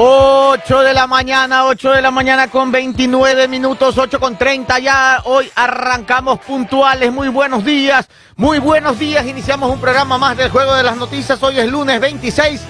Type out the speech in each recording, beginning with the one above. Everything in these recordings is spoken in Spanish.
8 de la mañana, 8 de la mañana con 29 minutos, 8 con 30 ya. Hoy arrancamos puntuales. Muy buenos días, muy buenos días. Iniciamos un programa más del Juego de las Noticias. Hoy es lunes 26,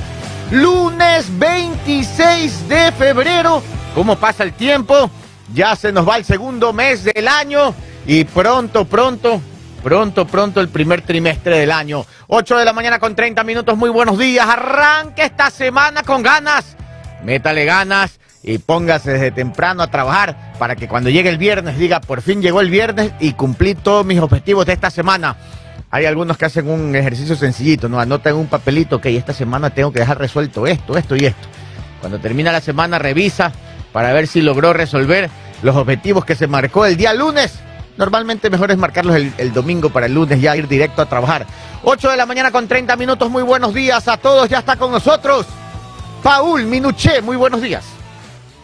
lunes 26 de febrero. ¿Cómo pasa el tiempo? Ya se nos va el segundo mes del año y pronto, pronto, pronto, pronto el primer trimestre del año. 8 de la mañana con 30 minutos. Muy buenos días. Arranque esta semana con ganas métale ganas y póngase desde temprano a trabajar para que cuando llegue el viernes diga, por fin llegó el viernes y cumplí todos mis objetivos de esta semana. Hay algunos que hacen un ejercicio sencillito, ¿no? Anotan un papelito, que esta semana tengo que dejar resuelto esto, esto y esto. Cuando termina la semana, revisa para ver si logró resolver los objetivos que se marcó el día lunes. Normalmente mejor es marcarlos el, el, domingo para el lunes, ya ir directo a trabajar. 8 de la mañana con 30 minutos, muy buenos días a todos, ya está con nosotros. Paul Minuché, muy buenos días.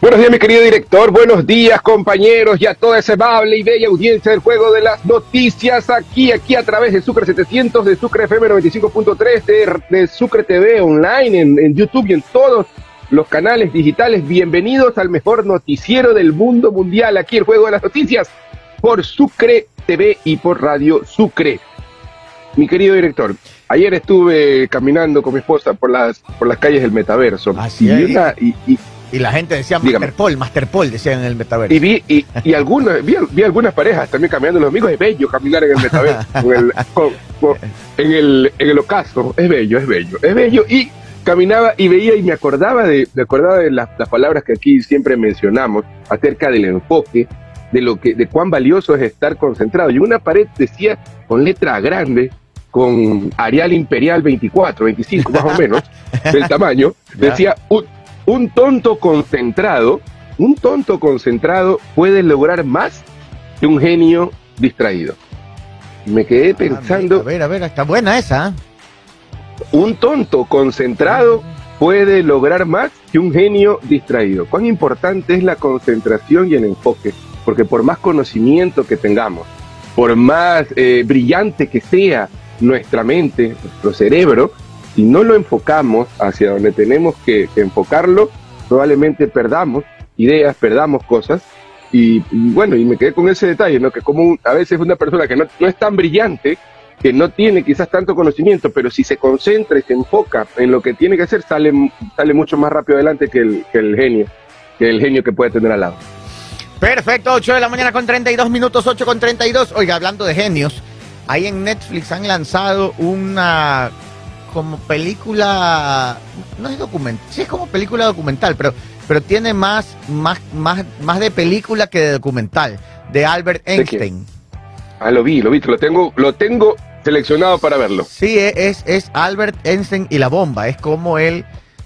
Buenos días, mi querido director. Buenos días, compañeros, y a toda esa amable y bella audiencia del Juego de las Noticias, aquí, aquí a través de Sucre 700, de Sucre FM 95.3, de, Sucre TV online, en YouTube y en todos los canales digitales. Bienvenidos al mejor noticiero del mundo mundial, aquí el Juego de las Noticias, por Sucre TV y por Radio Sucre. Mi querido director, ayer estuve caminando con mi esposa por las, por las calles del metaverso. Así y, una, y, y, y, la gente decía dígame, Masterpol, Masterpol, decían en el metaverso. Y vi, y, y algunos, vi, vi, algunas parejas también caminando, los amigos, es bello caminar en el metaverso, con el, con, con, en, el, en el ocaso, es bello, es bello, es bello. Y caminaba y veía y me acordaba de, me acordaba de las, las palabras que aquí siempre mencionamos acerca del enfoque, de lo que, de cuán valioso es estar concentrado. Y una pared decía con letra grande, con Arial Imperial 24, 25 más o menos, del tamaño, decía, un, un, tonto concentrado, un tonto concentrado puede lograr más que un genio distraído. Me quedé pensando... A ver, a ver, está buena esa. ¿eh? Un tonto concentrado puede lograr más que un genio distraído. Cuán importante es la concentración y el enfoque, porque por más conocimiento que tengamos, por más eh, brillante que sea nuestra mente, nuestro cerebro, si no lo enfocamos hacia donde tenemos que, enfocarlo, probablemente perdamos ideas, perdamos cosas. Y, bueno, y me quedé con ese detalle, ¿no? Que como a veces una persona que no, no, es tan brillante, que no tiene quizás tanto conocimiento, pero si se concentra y se enfoca en lo que tiene que hacer, sale, sale mucho más rápido adelante que el, que el genio, que el genio que puede tener al lado. Perfecto, 8 de la mañana con 32 minutos, 8 con 32. Oiga, hablando de genios, Ahí en Netflix han lanzado una como película, no es documental, sí es como película documental, pero, pero tiene más, más, más, más de película que de documental, de Albert Einstein. Ah, lo vi, lo vi, lo tengo, lo tengo seleccionado para verlo. Sí, es, es Albert Einstein y la bomba, es como él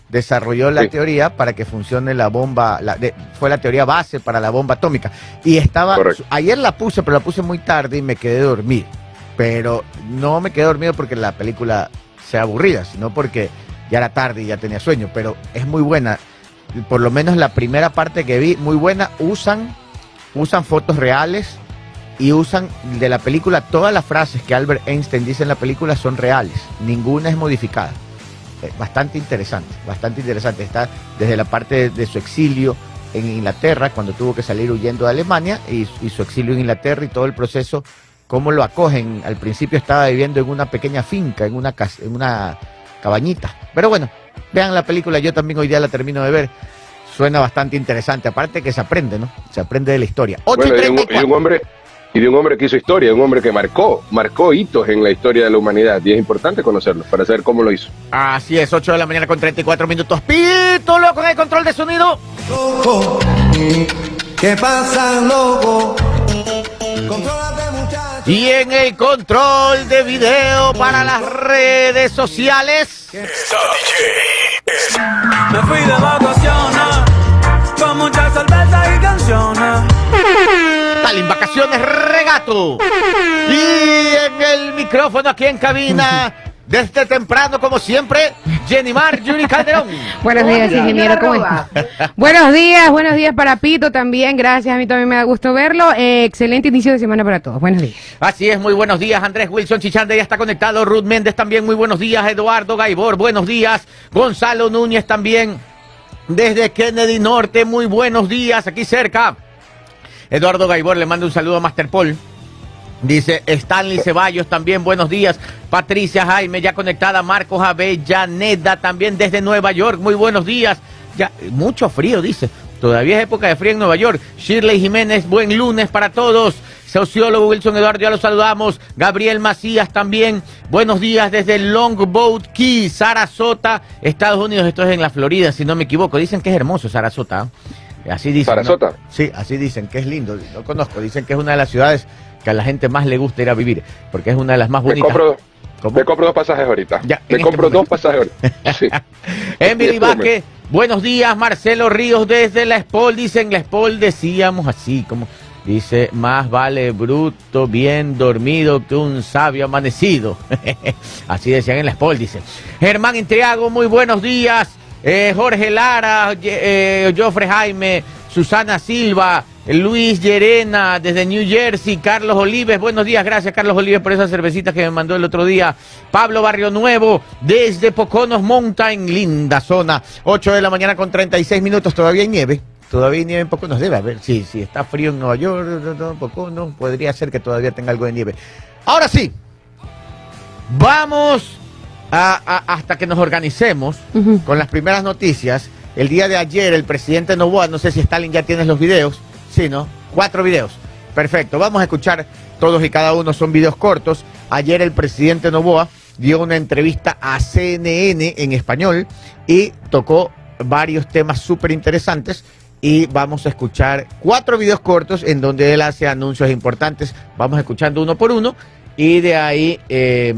desarrolló la sí. teoría para que funcione la bomba, la, de, fue la teoría base para la bomba atómica. Y estaba, Correcto. ayer la puse, pero la puse muy tarde y me quedé dormido pero no me quedé dormido porque la película sea aburrida, sino porque ya era tarde y ya tenía sueño, pero es muy buena. Por lo menos la primera parte que vi, muy buena, usan, usan fotos reales y usan de la película todas las frases que Albert Einstein dice en la película son reales, ninguna es modificada. Eh, bastante interesante, bastante interesante. Está desde la parte de, su exilio en Inglaterra, cuando tuvo que salir huyendo de Alemania, y su exilio en Inglaterra y todo el proceso cómo lo acogen. Al principio estaba viviendo en una pequeña finca, en una, casa, en una cabañita. Pero bueno, vean la película, yo también hoy día la termino de ver. Suena bastante interesante, aparte que se aprende, ¿no? Se aprende de la historia. 8 bueno, y, de un, y, de un, hombre y de un hombre que hizo historia, un hombre que marcó, marcó hitos en la historia de la humanidad y es importante conocerlo para saber cómo lo hizo. Así es, 8 de la mañana con 34 minutos. Pito loco en el control de sonido. Loco. ¿Qué pasa, loco? Contrólate y en el control de video para las redes sociales. Me fui de vacaciones con muchas cervezas y canciones. Tal en vacaciones regato. Y en el micrófono aquí en cabina. Desde temprano, como siempre, Jenny Mar, Juni Calderón. buenos días, ingeniero. ¿Cómo está? buenos días, buenos días para Pito también. Gracias, a mí también me da gusto verlo. Eh, excelente inicio de semana para todos. Buenos días. Así es, muy buenos días. Andrés Wilson Chichande ya está conectado. Ruth Méndez también, muy buenos días. Eduardo Gaibor, buenos días. Gonzalo Núñez también. desde Kennedy Norte, muy buenos días, aquí cerca. Eduardo Gaibor le manda un saludo a Master Paul. Dice Stanley Ceballos también, buenos días. Patricia Jaime, ya conectada. Marcos Avellaneda también desde Nueva York, muy buenos días. Ya, mucho frío, dice. Todavía es época de frío en Nueva York. Shirley Jiménez, buen lunes para todos. Sociólogo Wilson Eduardo, ya lo saludamos. Gabriel Macías también. Buenos días desde Longboat Key, Sarasota, Estados Unidos. Esto es en la Florida, si no me equivoco. Dicen que es hermoso Sarasota. ¿eh? Así dicen. ¿Sarasota? Sí, así dicen, que es lindo. No conozco. Dicen que es una de las ciudades que a la gente más le gusta ir a vivir, porque es una de las más bonitas. me compro dos pasajes ahorita. Ya, me este compro dos pasajes ahorita. Sí. Emily Vázquez, buenos días. Marcelo Ríos desde la Spol. Dicen la Spol, decíamos así, como dice, más vale bruto bien dormido que un sabio amanecido. así decían en la Spol, dice. Germán Intriago, muy buenos días. Eh, Jorge Lara, eh, Jofre Jaime, Susana Silva, Luis Llerena desde New Jersey, Carlos Olives, buenos días, gracias Carlos Olives por esas cervecitas que me mandó el otro día. Pablo Barrio Nuevo desde Poconos Mountain, linda zona, 8 de la mañana con 36 minutos, todavía hay nieve. Todavía hay nieve en Poconos, debe haber, sí, sí, está frío en Nueva York, no, no, Poconos, podría ser que todavía tenga algo de nieve. Ahora sí, vamos a- a- hasta que nos organicemos con las primeras noticias. El día de ayer el presidente Novoa, no sé si Stalin ya tienes los videos, sí, ¿no? Cuatro videos. Perfecto, vamos a escuchar todos y cada uno, son videos cortos. Ayer el presidente Novoa dio una entrevista a CNN en español y tocó varios temas súper interesantes. Y vamos a escuchar cuatro videos cortos en donde él hace anuncios importantes. Vamos escuchando uno por uno y de ahí, eh,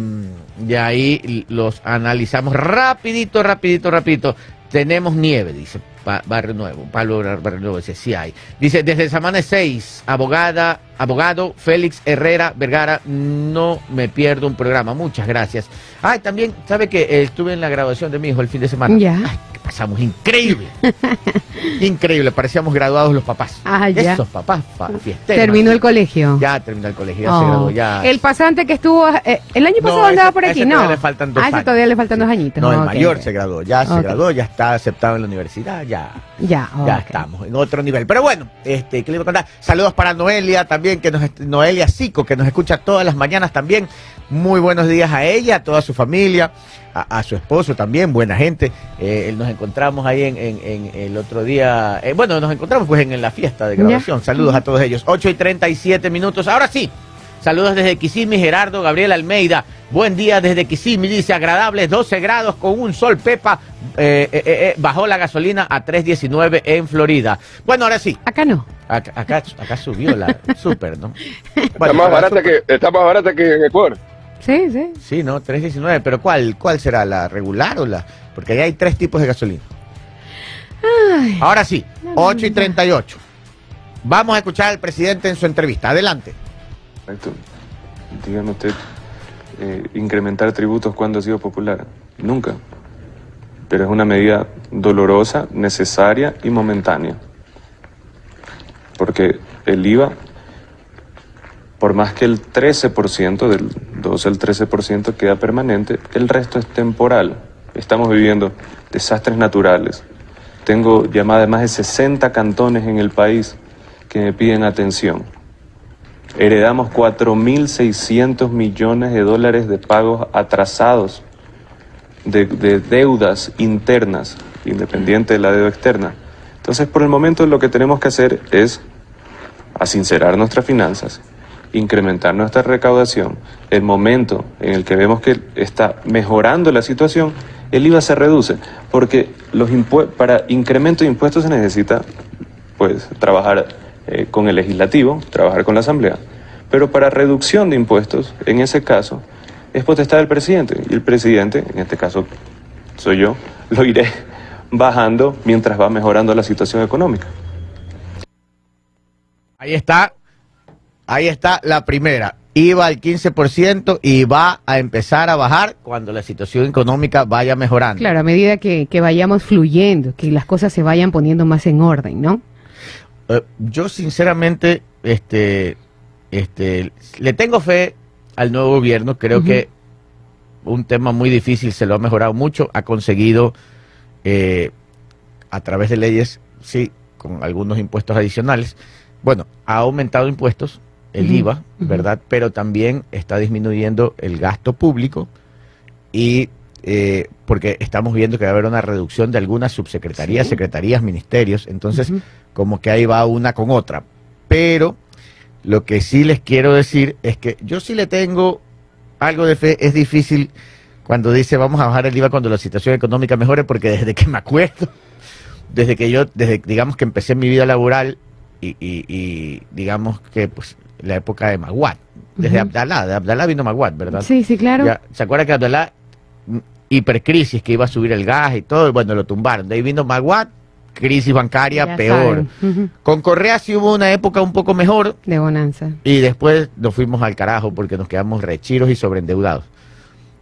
de ahí los analizamos rapidito, rapidito, rapidito. Tenemos nieve, dice Barrio Nuevo. Pablo Bar- Barrio Nuevo dice, sí hay. Dice, desde Samana 6, abogada, abogado Félix Herrera Vergara, no me pierdo un programa. Muchas gracias. Ay, también, ¿sabe que eh, estuve en la graduación de mi hijo el fin de semana? Ya. Ay, que pasamos increíble. increíble, parecíamos graduados los papás. Ah, ya. Esos papás, fa- fiesteros. Terminó el colegio. Ya terminó el colegio, ya Oh. se graduó, ya. El pasante que estuvo eh, el año No, pasado andaba ese- por ese aquí, todavía ¿no? le faltan dos ah, ese años. todavía le faltan dos añitos. No, el Ok, mayor se graduó, ya se Ok. graduó, ya está aceptado en la universidad, ya, Ya, ya ok. estamos en otro nivel. Pero bueno, este, ¿qué le iba a contar? Saludos para Noelia también, que nos, est- Noelia Sico, que nos escucha todas las mañanas también. Muy buenos días a ella, a toda su familia, a, a su esposo también, buena gente. Eh, nos encontramos ahí en, en- en el otro día, eh, bueno, nos encontramos pues en, en la fiesta de Ya. graduación. Saludos a todos ellos. 8 y 37 minutos. Ahora sí. Saludos desde Kisimi, Gerardo Gabriel Almeida. Buen día desde Kisimi, dice agradables 12 grados con un sol pepa. Eh, eh, eh, eh, bajó la gasolina a 3.19 en Florida. Bueno, ahora sí. Acá no. Acá, acá, acá subió la super, ¿no? Está más para barata super- que, está más barata que en Ecuador. Sí, sí. Sí, ¿no? 3.19. Pero ¿cuál, ¿cuál será? ¿La regular o la...? Porque ahí hay tres tipos de gasolina. Ay, Ahora sí, 8 y 38. Vamos a escuchar al presidente en su entrevista. Adelante. Exacto. Dígame usted, eh, incrementar tributos cuando ha sido popular. Nunca. Pero es una medida dolorosa, necesaria y momentánea. Porque el IVA, por más que el 13%, del 12 al 13% queda permanente, el resto es temporal. Estamos viviendo desastres naturales. Tengo llamadas de más de 60 cantones en el país que me piden atención. Heredamos 4.600 millones de dólares de pagos atrasados de, de deudas internas, independiente de la deuda externa. Entonces, por el momento lo que tenemos que hacer es asincerar nuestras finanzas, incrementar nuestra recaudación. El momento en el que vemos que está mejorando la situación, el IVA se reduce, porque los para incremento de impuestos se necesita pues trabajar eh, con el legislativo, trabajar con la asamblea, pero para reducción de impuestos, en ese caso, es potestad del presidente y el presidente, en este caso soy yo, lo iré bajando mientras va mejorando la situación económica. Ahí está. Ahí está la primera. Iba al 15% y va a empezar a bajar cuando la situación económica vaya mejorando. claro, a medida que, que vayamos fluyendo, que las cosas se vayan poniendo más en orden, ¿no? Eh, yo sinceramente, este, este, le tengo fe al nuevo gobierno. Creo que un tema muy difícil se lo ha mejorado mucho. Ha conseguido eh, a través de leyes, sí, con algunos impuestos adicionales. Bueno, ha aumentado impuestos, el IVA. ¿verdad? Pero también está disminuyendo el gasto público y eh, porque estamos viendo que va a haber una reducción de algunas subsecretarías, Sí. secretarías, ministerios. Entonces, como que ahí va una con otra. Pero lo que sí les quiero decir es que yo sí le tengo algo de fe. Es difícil cuando dice vamos a bajar el IVA cuando la situación económica mejore, porque desde que me acuerdo, desde que yo, desde digamos que empecé mi vida laboral y, y- y digamos que pues la época de Maguad, desde. Abdalá, de Abdalá vino Maguad, ¿verdad? Sí, sí, claro. Ya, ¿Se acuerda que Abdalá, mm, hipercrisis, que iba a subir el gas y todo, bueno, lo tumbaron. De ahí vino Maguad, crisis bancaria Ya peor. Con Correa sí hubo una época un poco mejor De bonanza. y después nos fuimos al carajo porque nos quedamos rechiros y sobreendeudados.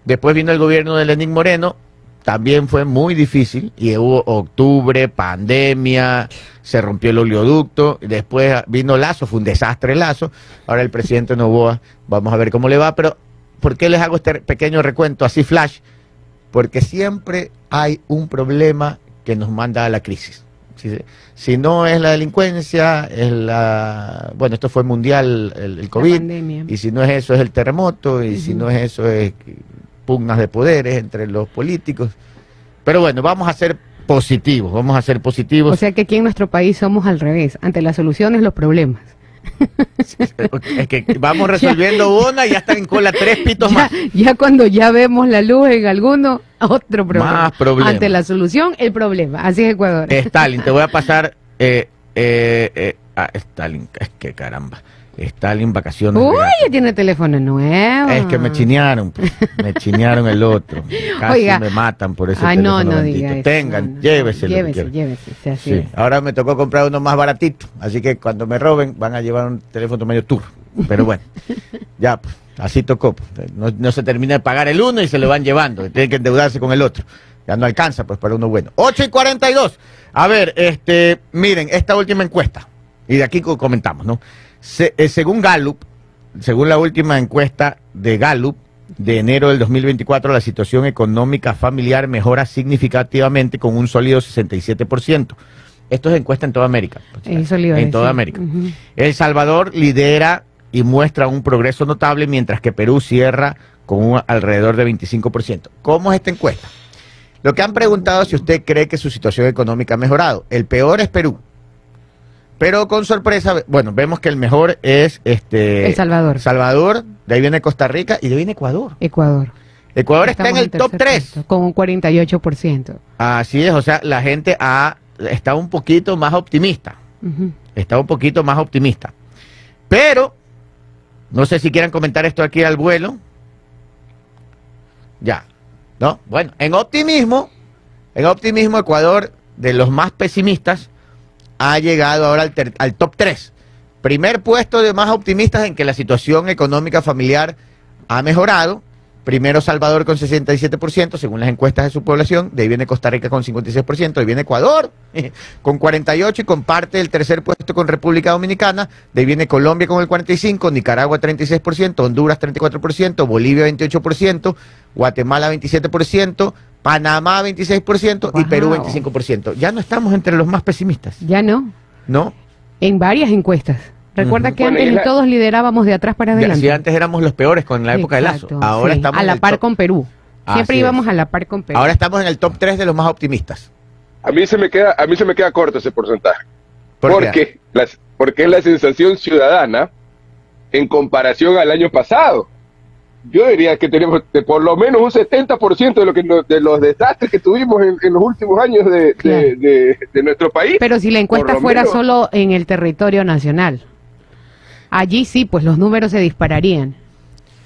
Después vino el gobierno de Lenín Moreno, también fue muy difícil y hubo octubre, pandemia, se rompió el oleoducto, y después vino Lazo, fue un desastre Lazo, ahora el presidente Novoa, vamos a ver cómo le va, pero ¿por qué les hago este pequeño recuento así flash? Porque siempre hay un problema que nos manda a la crisis. Si, si no es la delincuencia, es la... Bueno, esto fue mundial, el, COVID, y si no es eso es el terremoto, y si no es eso es pugnas de poderes entre los políticos. Pero bueno, vamos a ser positivos, vamos a ser positivos. O sea que aquí en nuestro país somos al revés. Ante las soluciones, los problemas. es que vamos resolviendo una y ya están en cola tres pitos Ya, más. ya cuando ya vemos la luz en alguno, otro problema. Más problema. Ante la solución, el problema. Así es Ecuador. Stalin, te voy a pasar... Eh, eh, eh, ah, Stalin, es que caramba. Stalin, vacaciones. Uy, de gato. ya tiene teléfono nuevo. Es que me chinearon, pues, me chinearon el otro. Casi Oiga. me matan por ese Ay, no, teléfono no bendito. diga eso. Tengan, no, no. lléveselo. Llévese, llévese. sí, así Sí, es. ahora me tocó comprar uno más baratito, así que cuando me roben van a llevar un teléfono medio tour. Pero bueno, ya, pues, así tocó. pues. No, no se termina de pagar el uno y se lo van llevando. Tienen que endeudarse con el otro. Ya no alcanza, pues, para uno bueno. 8 y 42. A ver, este, miren, esta última encuesta. Y de aquí co- comentamos, ¿no? Se- eh, según Gallup, según la última encuesta de Gallup de enero del 2024, la situación económica familiar mejora significativamente con un sólido 67%. Esto es encuesta en toda América. por si Eso acaso, le iba a en toda. América. El Salvador lidera y muestra un progreso notable, mientras que Perú cierra con un alrededor de 25%. ¿Cómo es esta encuesta? Lo que han preguntado es si usted cree que su situación económica ha mejorado. El peor es Perú. Pero con sorpresa, bueno, vemos que el mejor es este El Salvador. Salvador, de ahí viene Costa Rica y de ahí viene Ecuador. Ecuador. Ecuador está en el top tercer 3. puesto, Con un 48%. Así es, o sea, la gente ha, está un poquito más optimista. Está un poquito más optimista. Pero, no sé si quieran comentar esto aquí al vuelo. Ya, ¿no? Bueno, en optimismo, en optimismo, Ecuador, de los más pesimistas, ha llegado ahora al, ter- al top 3. Primer puesto de más optimistas en que la situación económica familiar ha mejorado. Primero Salvador con 67%, según las encuestas de su población. De ahí viene Costa Rica con 56%. De ahí viene Ecuador con 48% y comparte el tercer puesto con República Dominicana. De ahí viene Colombia con el 45%, Nicaragua 36%, Honduras 34%, Bolivia 28%, Guatemala 27%, Panamá 26% y Perú Wow. 25%. Ya no estamos entre los más pesimistas, Ya no. ¿no? En varias encuestas. Recuerda que antes la- todos liderábamos de atrás para adelante. si antes éramos los peores con la época Exacto, de Lazo, ahora sí, estamos a en la el par top- con Perú. Siempre Así es. íbamos a la par con Perú. Ahora estamos en el top 3 de los más optimistas. A mí se me queda, a mí se me queda corto ese porcentaje. ¿Por qué? porque, las, porque es la sensación ciudadana en comparación al año pasado. Yo diría que tenemos de por lo menos un 70% de, lo que, de los desastres que tuvimos en, en los últimos años de, de- Claro. de- de nuestro país. Pero si la encuesta fuera menos- solo en el territorio nacional, allí sí, pues los números se dispararían.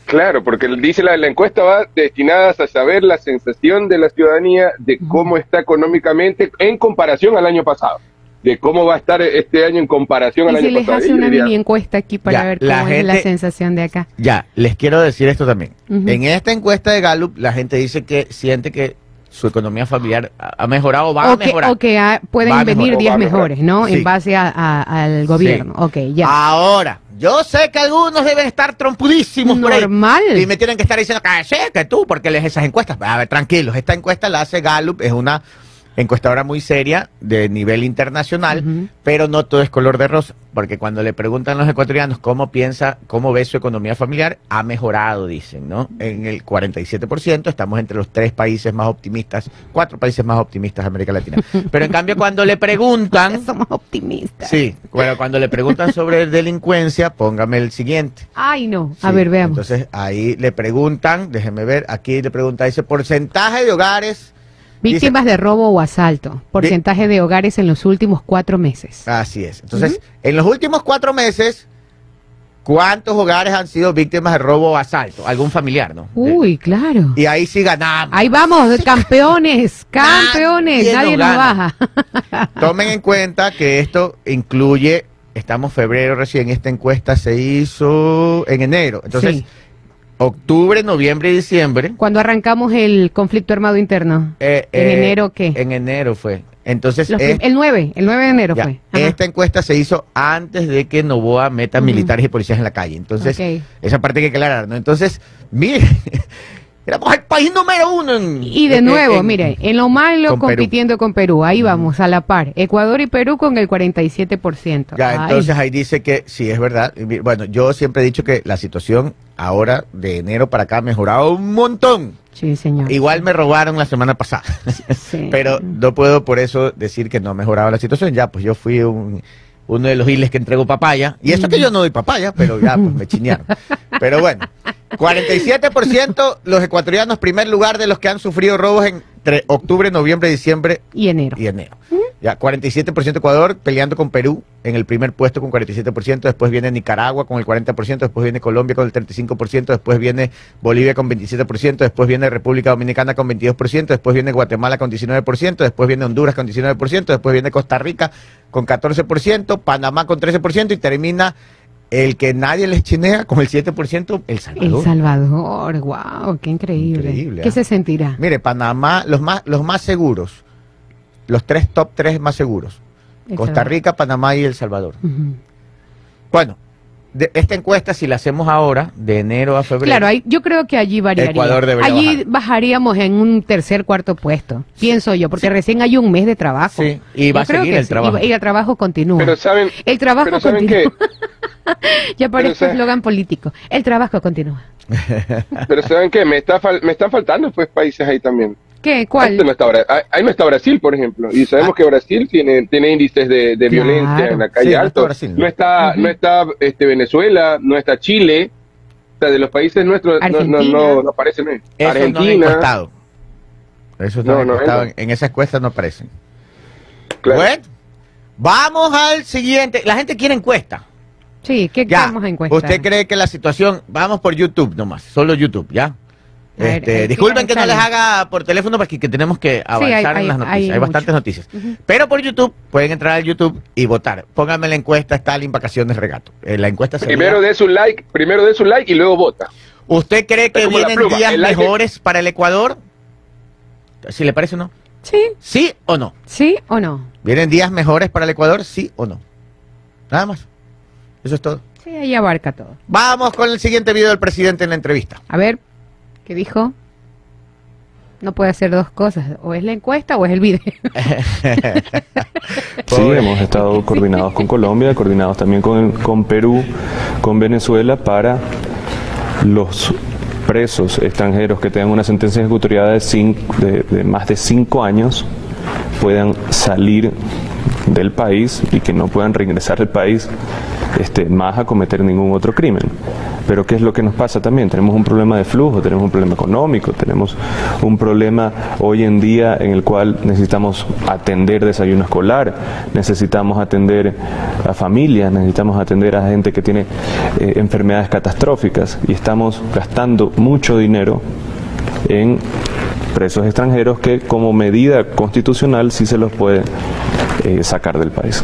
Claro, porque dice la, la encuesta va destinada a saber la sensación de la ciudadanía de cómo está económicamente en comparación al año pasado. De cómo va a estar este año en comparación al Y si año les pasado. hace una diría, mini encuesta aquí para Ya, ver la cómo es la sensación de acá. Ya, les quiero decir esto también. En esta encuesta de Gallup, la gente dice que siente que su economía familiar ha mejorado, va a o que, mejorar. o que pueden Va a venir mejorar. 10 Va a mejorar. mejores, ¿no? Sí. En base a- a- al gobierno. Ok, ya. Ahora, yo sé que algunos deben estar trompudísimos por ahí. Normal. Y me tienen que estar diciendo que tú, porque lees esas encuestas. A ver, tranquilos, esta encuesta la hace Gallup, es una encuestadora muy seria de nivel internacional, pero no todo es color de rosa, porque cuando le preguntan a los ecuatorianos cómo piensa, cómo ve su economía familiar, ha mejorado, dicen, ¿no? En el 47%, estamos entre los tres países más optimistas, cuatro países más optimistas de América Latina. Pero en cambio, cuando le preguntan, Somos optimistas. sí, bueno, cuando le preguntan sobre delincuencia, póngame el siguiente. Ay, no. A Sí, ver, veamos. Entonces ahí le preguntan, déjeme ver, aquí le pregunta, dice porcentaje de hogares. Víctimas de robo o asalto. Porcentaje de hogares en los últimos cuatro meses. Así es. Entonces, en los últimos cuatro meses, ¿cuántos hogares han sido víctimas de robo o asalto? Algún familiar, ¿no? Uy, claro. Y ahí sí ganamos. Ahí vamos, campeones, campeones. Nadie Nadie nos nos gana. baja. Tomen en cuenta que esto incluye, estamos febrero recién, esta encuesta se hizo en enero. Entonces, Sí. Octubre, noviembre y diciembre. Cuando arrancamos el conflicto armado interno. eh, ¿En eh, enero qué? En enero fue. Entonces, es- el 9, el 9 de enero Ya, fue. Ajá. Esta encuesta se hizo antes de que Novoa meta militares y policías en la calle. Entonces, esa parte hay que aclarar, ¿no? Entonces, mire, éramos el país número uno. en- Y de en- nuevo, en- mire, en lo malo con Perú. compitiendo con Perú, ahí vamos, a la par. Ecuador y Perú con el 47%. Ya, Ay, entonces ahí dice que sí, es verdad. Bueno, yo siempre he dicho que la situación ahora, de enero para acá, ha mejorado un montón. sí, señor. Igual me robaron la semana pasada. Sí. Pero no puedo por eso decir que no ha mejorado la situación. Ya, pues yo fui un- uno de los giles que entregó papaya. Y eso que yo no doy papaya, pero ya, pues me chinearon. Pero bueno, 47% los ecuatorianos, primer lugar de los que han sufrido robos entre octubre, noviembre, diciembre Y enero. y enero. Ya, 47% Ecuador peleando con Perú en el primer puesto con 47%, después viene Nicaragua con el 40%, después viene Colombia con el 35%, después viene Bolivia con 27%, después viene República Dominicana con 22%, después viene Guatemala con 19%, después viene Honduras con 19%, después viene Costa Rica con 14%, Panamá con 13% y termina el que nadie les chinea con el 7%, El Salvador. El Salvador, wow, qué increíble. Increíble, ¿Qué ¿ah? se sentirá? Mire, Panamá, los más, los más seguros, los tres top tres más seguros, El Costa Salvador. Rica, Panamá y El Salvador. Bueno, de- esta encuesta, si la hacemos ahora, de enero a febrero. Claro, ahí, yo creo que allí variaría. Ecuador debería allí bajar. bajaríamos en un tercer, cuarto puesto, pienso yo, porque recién hay un mes de trabajo. Sí, y va Yo a seguir el sí, trabajo. Y, y el trabajo continúa. Pero saben, el trabajo pero ¿saben continúa. qué? ya parece pero, eslogan político. El trabajo continúa. Pero ¿saben qué? Me, está fal- me están faltando pues países ahí también. ¿Qué? ¿Cuál? Ahí no, está, Bra- ahí- ahí no está Brasil, por ejemplo. Y sabemos Ah. que Brasil tiene, tiene índices de, de Claro. violencia en la calle Sí, no está. Brasil, ¿no? no está, no está este, Venezuela, no está Chile. O sea, de los países nuestros no, no, Argentina. no, no aparecen. ¿eh? Han Argentina. Esos no, No. En, en esa encuesta no aparecen. claro. Bueno, vamos al siguiente. La gente quiere encuesta. Sí, ¿qué Ya. vamos a encuestar? ¿Usted cree que la situación... Vamos por YouTube nomás, solo YouTube, ¿ya? Ver, Este, eh, disculpen que no les haga por teléfono porque que tenemos que avanzar hay- en las noticias. Hay, hay bastantes noticias. Pero por YouTube pueden entrar al YouTube y votar. Pónganme la encuesta Stalin Vacaciones Regato. Eh, la encuesta Primero de su like, primero de su like y luego vota. ¿Usted cree que vienen pluma, días like- mejores para el Ecuador? Si le parece o no. Sí, ¿Sí o no? sí o no. ¿Vienen días mejores para el Ecuador? ¿Sí o no? Nada más. Eso es todo. Sí, ahí abarca todo. Vamos con el siguiente video del presidente en la entrevista. A ver, ¿qué dijo? No puede hacer dos cosas, o es la encuesta o es el video. Sí, hemos estado coordinados con Colombia, coordinados también con, con Perú, con Venezuela para los presos extranjeros que tengan una sentencia ejecutoriada de, cin- de- de más de cinco años puedan salir del país y que no puedan regresar al país este, más a cometer ningún otro crimen. Pero ¿qué es lo que nos pasa también? Tenemos un problema de flujo, tenemos un problema económico, tenemos un problema hoy en día en el cual necesitamos atender desayuno escolar, necesitamos atender a familias, necesitamos atender a gente que tiene eh, enfermedades catastróficas y estamos gastando mucho dinero en presos extranjeros que como medida constitucional sí se los puede eh, sacar del país.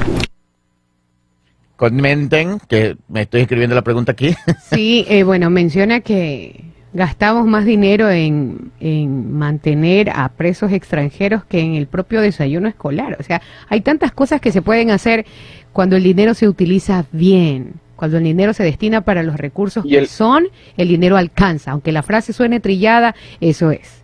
Comenten, que me estoy escribiendo la pregunta aquí. Sí, eh, bueno, menciona que gastamos más dinero en, en mantener a presos extranjeros que en el propio desayuno escolar. O sea, hay tantas cosas que se pueden hacer cuando el dinero se utiliza bien, cuando el dinero se destina para los recursos Y que el- son, el dinero alcanza. Aunque la frase suene trillada, eso es.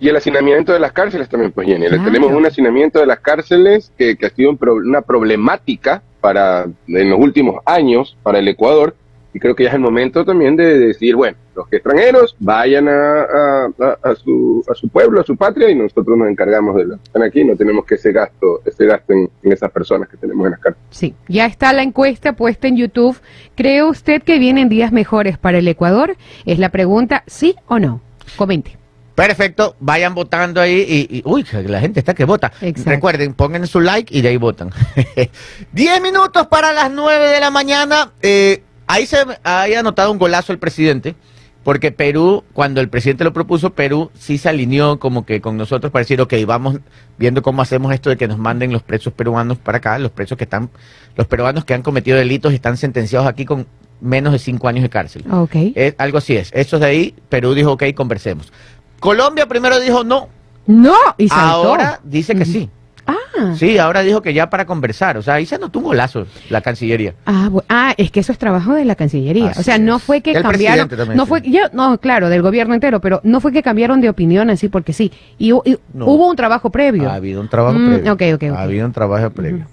Y el hacinamiento de las cárceles también, pues Jenny. Claro. Tenemos un hacinamiento de las cárceles que, que ha sido un pro- una problemática para en los últimos años para el Ecuador. Y creo que ya es el momento también de decir, bueno, los extranjeros vayan a, a- a- a su, a su pueblo, a su patria, y nosotros nos encargamos de los que están aquí. No tenemos que ese gasto, ese gasto en, en esas personas que tenemos en las cárceles. Sí, ya está la encuesta puesta en YouTube. ¿Cree usted que vienen días mejores para el Ecuador? Es la pregunta, ¿sí o no? Comente. Perfecto, vayan votando ahí y, y- uy, la gente está que vota. Exacto. Recuerden, pongan su like y de ahí votan. Diez minutos para las nueve de la mañana. Eh, ahí se ha anotado un golazo el presidente, porque Perú, cuando el presidente lo propuso, Perú sí se alineó como que con nosotros para decir, ok, vamos viendo cómo hacemos esto de que nos manden los presos peruanos para acá, los presos que están, los peruanos que han cometido delitos y están sentenciados aquí con menos de cinco años de cárcel. Ok. Es- algo así es. Eso de ahí, Perú dijo, ok, conversemos. Colombia primero dijo no. No, y saltó. Ahora dice que sí. Ah, Sí, ahora dijo que ya para conversar. O sea, ahí se anotó un golazo la Cancillería. ah, ah, es que eso es trabajo de la Cancillería. Así o sea, no fue que Del cambiaron, también, no sí. fue, yo, no, claro, del gobierno entero, pero no fue que cambiaron de opinión así porque sí. Y, y No. hubo un trabajo previo. Ha habido un trabajo Mm, previo. ok, ok, ok. Ha habido un trabajo previo.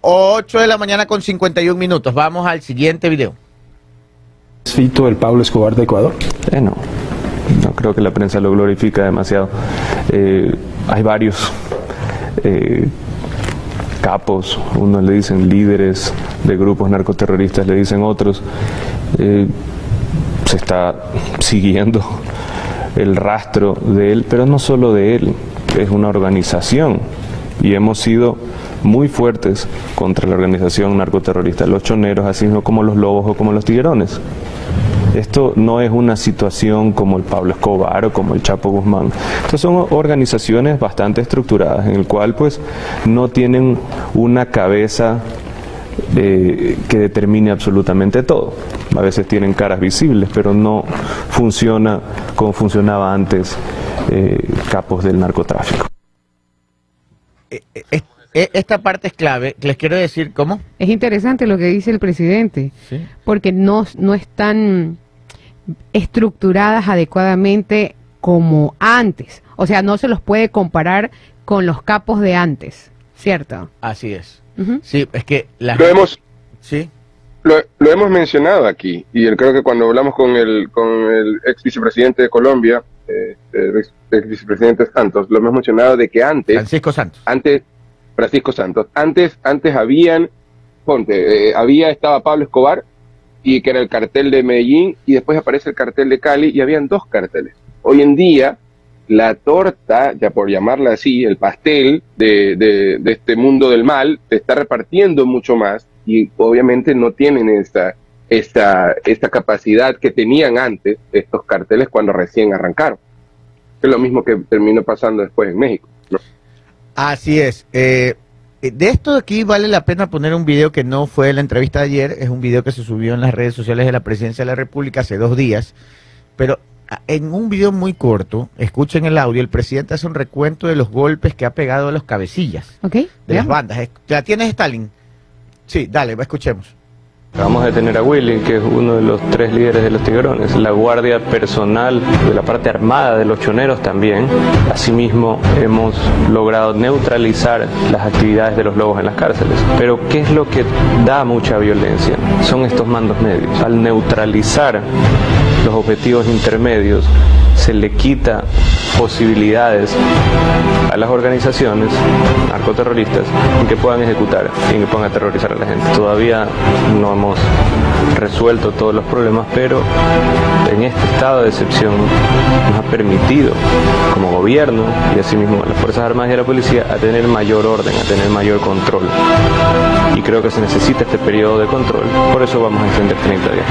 8 de la mañana con 51 minutos. Vamos al siguiente video. Fito, el Pablo Escobar de Ecuador. Eh, no creo que la prensa lo glorifica demasiado. Eh, hay varios eh, capos, unos le dicen líderes de grupos narcoterroristas, le dicen otros. Eh, se está siguiendo el rastro de él, pero no solo de él, es una organización y hemos sido muy fuertes contra la organización narcoterrorista, los choneros, así como los lobos o como los tiguerones. Esto no es una situación como el Pablo Escobar o como el Chapo Guzmán. Estas son organizaciones bastante estructuradas en el cual pues no tienen una cabeza eh, que determine absolutamente todo. A veces tienen caras visibles, pero no funciona como funcionaba antes eh, capos del narcotráfico. Eh, esta parte es clave. Les quiero decir cómo. Es interesante lo que dice el presidente, Sí. porque no, no están estructuradas adecuadamente como antes. O sea, no se los puede comparar con los capos de antes, ¿cierto? Así es. Sí, es que la Lo hemos, Sí. lo, lo hemos mencionado aquí y el- creo que cuando hablamos con el, con el ex vicepresidente de Colombia, eh, el ex, ex vicepresidente Santos, lo hemos mencionado de que antes, Francisco Santos. antes, Francisco Santos, antes, antes habían, ponte, eh, había, estaba Pablo Escobar y que era el cartel de Medellín y después aparece el cartel de Cali y habían dos carteles. Hoy en día, la torta, ya por llamarla así, el pastel de, de, de este mundo del mal, se está repartiendo mucho más y obviamente no tienen esta, esta, esta capacidad que tenían antes estos carteles cuando recién arrancaron. Es lo mismo que terminó pasando después en México. Así es. Eh, eh, de esto de aquí vale la pena poner un video que no fue la entrevista de ayer, es un video que se subió en las redes sociales de la Presidencia de la República hace dos días, pero en un video muy corto, escuchen el audio, el presidente hace un recuento de los golpes que ha pegado a los cabecillas ¿Ok? de las bandas. Es- ¿La tienes, Stalin? Sí, dale, escuchemos. Vamos a detener a Willy, que es uno de los tres líderes de los tigrones, la guardia personal de la parte armada de los choneros también. Asimismo, hemos logrado neutralizar las actividades de los lobos en las cárceles. Pero, ¿qué es lo que da mucha violencia? Son estos mandos medios. Al neutralizar los objetivos intermedios, se le quita posibilidades a las organizaciones narcoterroristas en que puedan ejecutar y que puedan aterrorizar a la gente. Todavía no hemos resuelto todos los problemas, pero en este estado de excepción nos ha permitido como gobierno y asimismo a las Fuerzas Armadas y a la Policía a tener mayor orden, a tener mayor control. Y creo que se necesita este periodo de control, por eso vamos a extender 30 días.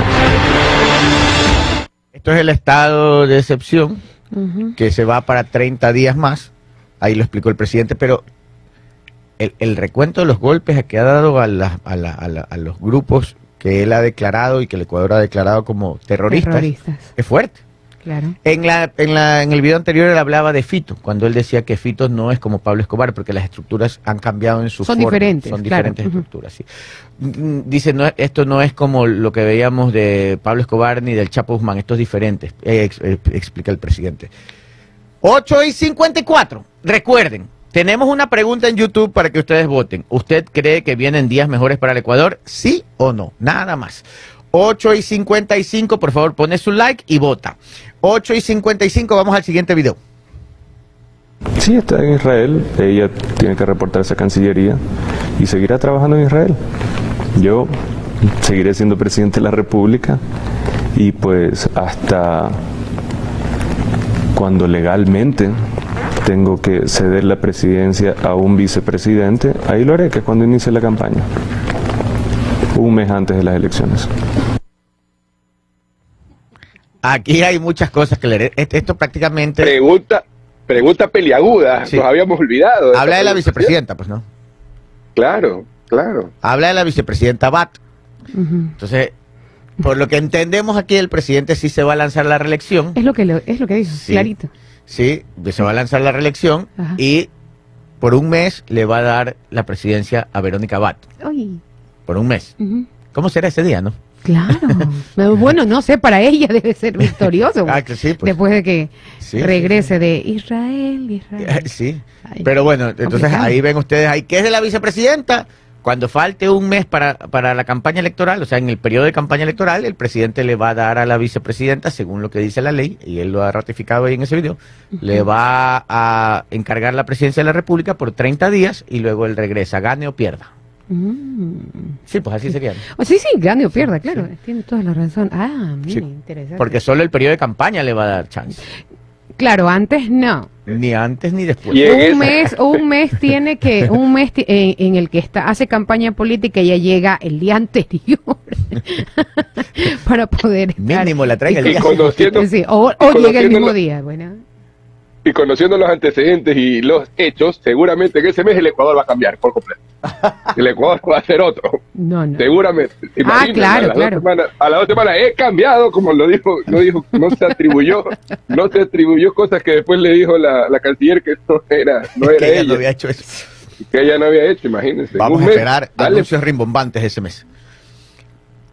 Esto es el estado de excepción Que se va para 30 días más. Ahí lo explicó el presidente, pero el, el recuento de los golpes que ha dado a, la- a la- a la- a los grupos que él ha declarado y que el Ecuador ha declarado como terroristas, Terroristas, es fuerte. Claro. En, la, en, la, en el video anterior él hablaba de Fito, cuando él decía que Fito no es como Pablo Escobar, porque las estructuras han cambiado en su Son forma. diferentes, Son diferentes estructuras, sí. Mm, Dice, no, esto no es como lo que veíamos de Pablo Escobar ni del Chapo Guzmán, esto es diferente, eh, ex- eh, explica el presidente. 8 y 54. Recuerden, tenemos una pregunta en YouTube para que ustedes voten. ¿Usted cree que vienen días mejores para el Ecuador? ¿Sí o no? Nada más. 8 y 55, por favor, pone su like y vota. 8 y 55, vamos al siguiente video. Sí, está en Israel. Ella tiene que reportarse a Cancillería y seguirá trabajando en Israel. Yo seguiré siendo presidente de la República y pues hasta cuando legalmente tengo que ceder la presidencia a un vicepresidente, ahí lo haré, que es cuando inicie la campaña, un mes antes de las elecciones. Aquí hay muchas cosas que leer. Est- Esto prácticamente Pregunta, pregunta peliaguda. Sí. Nos habíamos olvidado. habla de la vicepresidenta, pues no. Claro, claro. Habla de la vicepresidenta Bat. Entonces, por lo que entendemos aquí, el presidente sí se va a lanzar la reelección. Es lo que lo- es lo que dice, Sí. clarito. Sí, se va a lanzar la reelección Ajá. y por un mes le va a dar la presidencia a Verónica Bat. Por un mes. ¿Cómo será ese día, no? Claro. No, bueno, no sé, para ella debe ser victorioso. Ah, que sí, pues. Después de que Sí, regrese de Israel, Israel. Sí. Ay, Pero bueno, entonces complicado. ahí ven ustedes, ahí ¿qué es de la vicepresidenta? Cuando falte un mes para, para la campaña electoral, o sea, en el periodo de campaña electoral, el presidente le va a dar a la vicepresidenta, según lo que dice la ley, y él lo ha ratificado ahí en ese video, le va a encargar la presidencia de la República por 30 días y luego él regresa, gane o pierda. Mm. Sí, pues así sería. ¿no? Oh, sí, sí, gane o pierda, claro. Tiene toda la razón. Ah, mira, Sí, interesante. Porque solo el periodo de campaña le va a dar chance. Claro, antes no. Ni antes ni después. Un mes, un mes tiene que, un mes en, en el que está, hace campaña política y ya llega el día anterior para poder estar- Mínimo la traiga el Y día. conociendo, Sí, o, llega el mismo la- día, bueno. Y conociendo los antecedentes y los hechos, seguramente en ese mes el Ecuador va a cambiar por completo. El Ecuador va a ser otro, No, no. seguramente. ¿Se imaginan? claro, a las claro. Dos semanas, a las dos semanas he cambiado, como lo dijo, no dijo, no se atribuyó, no se atribuyó cosas que después le dijo la, la canciller que no era, no era que ella ella, no había hecho eso. que ella no había hecho, imagínense. Vamos a esperar dale, anuncios rimbombantes ese mes.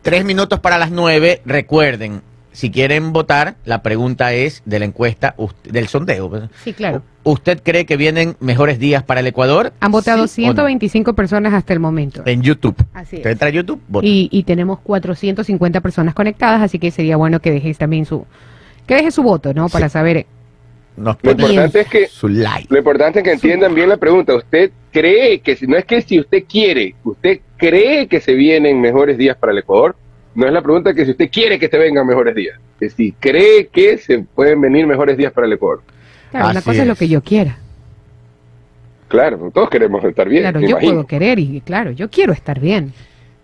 Tres minutos para las nueve. Recuerden, si quieren votar, la pregunta es de la encuesta, del sondeo. Sí, claro. ¿Usted cree que vienen mejores días para el Ecuador? Han votado ¿Sí o no? 125 personas hasta el momento. En YouTube. Así Usted es. entra a YouTube, vota. Y, y tenemos 450 personas conectadas, así que sería bueno que dejes también su que deje su voto, ¿no? Para Sí. saber. Nos Lo importante es que su like. Lo importante es que entiendan bien la pregunta. ¿Usted cree que, si no es que si usted quiere, usted cree que se vienen mejores días para el Ecuador? No es la pregunta que si usted quiere que se vengan mejores días. Que si cree que se pueden venir mejores días para el Ecuador. Claro, una Así cosa es. lo que yo quiera. Claro, todos queremos estar bien. Claro, yo imagino. puedo querer y claro, yo quiero estar bien.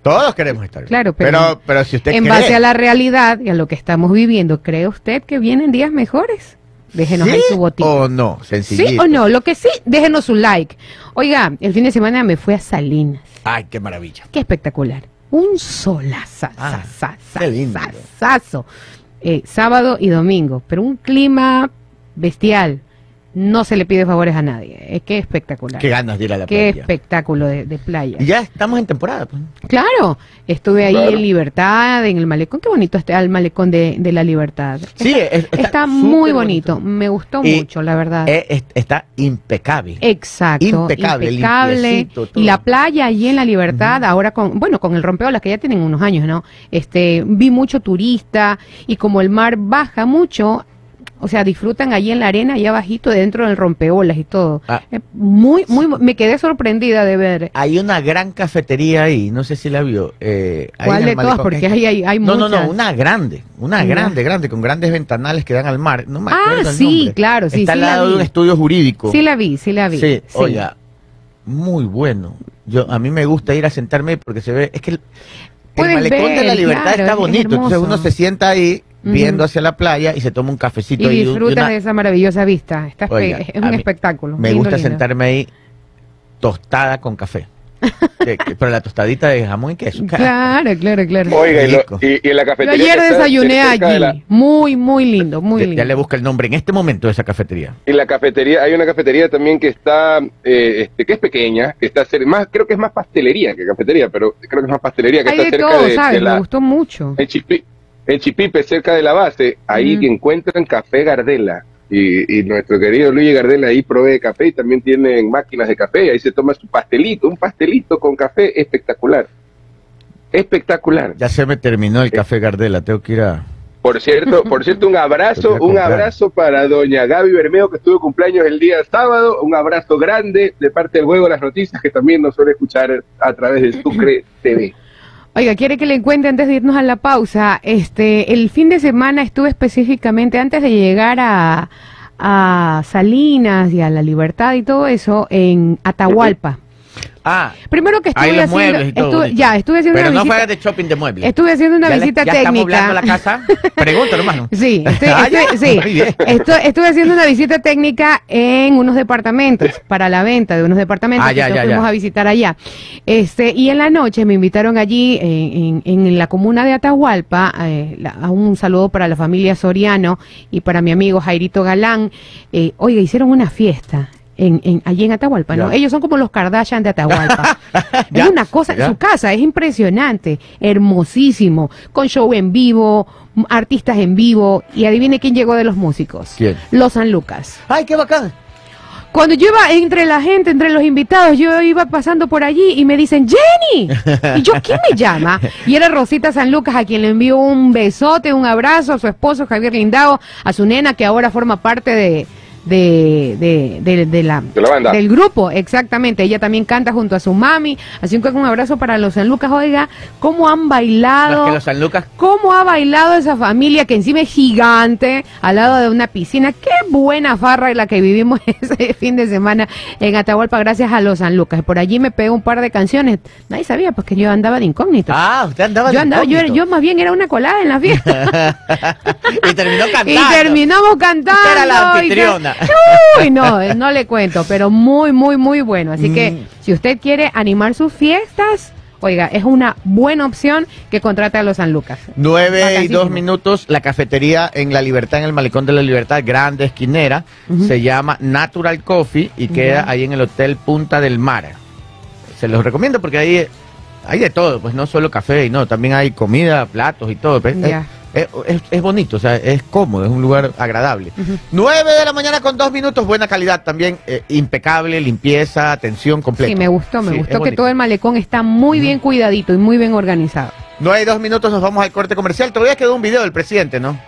Todos queremos estar bien. Claro, pero- pero, pero si usted En cree- base a la realidad y a lo que estamos viviendo, ¿cree usted que vienen días mejores? Déjenos ¿Sí ahí su votito. o no, sencillito. ¿Sí o no? Lo que sí, déjenos su like. Oiga, el fin de semana me fui a Salinas. Ay, qué maravilla. Qué espectacular. Un solazazo. Ah. Eh, sábado y domingo, pero un clima bestial. No se le pide favores a nadie. Es que espectacular. Qué ganas de ir a la Qué playa. espectáculo de, de playa. Y ya estamos en temporada. pues. Claro, estuve ahí Claro. en Libertad, en el malecón. Qué bonito está el malecón de, de la Libertad. Sí, está, es- está está súper muy bonito. bonito. Me gustó Y- mucho, la verdad. Eh, es- está impecable. Exacto, impecable. Y la playa allí en la Libertad, ahora con, bueno, con el rompeolas que ya tienen unos años, ¿no? Este, vi mucho turista y como el mar baja mucho, o sea, disfrutan allí en la arena, allá abajito, dentro del rompeolas y todo. Ah. Eh, Muy, muy, me quedé sorprendida de ver. Hay una gran cafetería ahí, no sé si la vio. eh, ¿Cuál de todas? Porque hay, hay, hay No, no, muchas. no, una grande, una grande, grande, con grandes ventanales que dan al mar. No me Ah, acuerdo el sí, nombre. claro, sí, Está sí al la lado de un estudio jurídico. Sí la vi, sí la vi. Sí, sí. oiga, muy bueno. Yo a mí me gusta ir a sentarme porque se ve, es que el, el malecón de la libertad claro, está es bonito. Entonces uno se sienta ahí Viendo hacia la playa y se toma un cafecito Y disfrutas una- de esa maravillosa vista. Está espe- Oiga, es un espectáculo. Me lindo, gusta lindo. sentarme ahí tostada con café. Que- que- pero la tostadita de jamón y queso. Claro, claro, claro. Oiga, y, lo- y- y en la Yo cafetería. ayer que está desayuné cerca de allí. la- Muy, muy lindo, muy Ya- lindo. Ya le busca el nombre en este momento de esa cafetería. en la cafetería, hay una cafetería también que está, eh, este, que es pequeña, que está cer- más, creo que es más pastelería que cafetería, pero creo que es más pastelería que Hay está de cerca todo, de, ¿sabes? de la, Me gustó mucho. en, en Chipipe, cerca de la base, ahí Ujú. encuentran café Gardela. Y, y nuestro querido Luis Gardel ahí provee café y también tienen máquinas de café. Ahí se toma su pastelito, un pastelito con café espectacular. Espectacular. Ya se me terminó el café Gardela, tengo que ir a... Por cierto, por cierto, un abrazo, un abrazo para doña Gaby Bermeo, que estuvo de cumpleaños el día sábado. Un abrazo grande de parte del Juego de las Noticias, que también nos suele escuchar a través de Sucre TV. Oiga, quiere que le cuente antes de irnos a la pausa. Este, el fin de semana estuve específicamente antes de llegar a, a Salinas y a La Libertad y todo eso en Atahualpa. Ah, Primero que estuve haciendo, muebles y todo estuve- ya estuve haciendo pero una no visita. de shopping de muebles. Estuve haciendo una Ya le- visita ya técnica. la casa. Pregúntalo, hermano. Sí, estoy- Ah, estoy- sí. Estoy- estuve haciendo una visita técnica en unos departamentos, para la venta de unos departamentos Ah, que ya, fuimos ya. a visitar allá. Este, y en la noche me invitaron allí en, en- en la comuna de Atahualpa, eh, la- a un saludo para la familia Soriano y para mi amigo Jairito Galán. Eh, oiga, hicieron una fiesta. En, en- allí en Atahualpa, ¿no? Ya. Ellos son como los Kardashian de Atahualpa. Es una cosa, ya. su casa es impresionante, hermosísimo, con show en vivo, artistas en vivo, y adivine quién llegó de los músicos. ¿Quién? Los San Lucas. Ay, qué bacán. Cuando yo iba entre la gente, entre los invitados, yo iba pasando por allí y me dicen, Jenny. Y yo, ¿quién me llama? Y era Rosita San Lucas, a quien le envío un besote, un abrazo, a su esposo Javier Lindao, a su nena que ahora forma parte de, de, de, de- de la, De la banda. del grupo, exactamente. Ella también canta junto a su mami. Así que un abrazo para los San Lucas. Oiga, cómo han No, bailado. es que los San Lucas ¿Cómo ha bailado esa familia que encima es gigante al lado de una piscina? Qué buena farra la que vivimos ese fin de semana en Atahualpa gracias a los San Lucas. Por allí me pegó un par de canciones. Nadie sabía porque yo andaba de incógnito. Ah, usted andaba de yo andaba, yo, era- incógnito. yo más bien era una colada en la fiesta. y terminó cantando. y terminamos cantando. Usted era la anfitriona. Uy, no, eh, no le cuento, pero muy, muy, muy bueno. Así que Mm. si usted quiere animar sus fiestas, oiga, es una buena opción que contrate a los San Lucas. 9 y Bacanísimo. 2 minutos, la cafetería en La Libertad, en el Malecón de la Libertad, grande esquinera, se llama Natural Coffee y queda ahí en el Hotel Punta del Mar. Se los recomiendo porque ahí hay de todo, pues no solo café, y no, también hay comida, platos y todo. pues. Es, es- es bonito, o sea, es cómodo, es un lugar agradable. 9 de la mañana con 2 minutos, buena calidad también, eh, impecable, limpieza, atención completa. Sí, me gustó, me Sí, gustó que bonito. todo el malecón está muy bien cuidadito y muy bien organizado. No hay dos minutos, nos vamos al corte comercial. Todavía quedó un video del presidente, ¿no?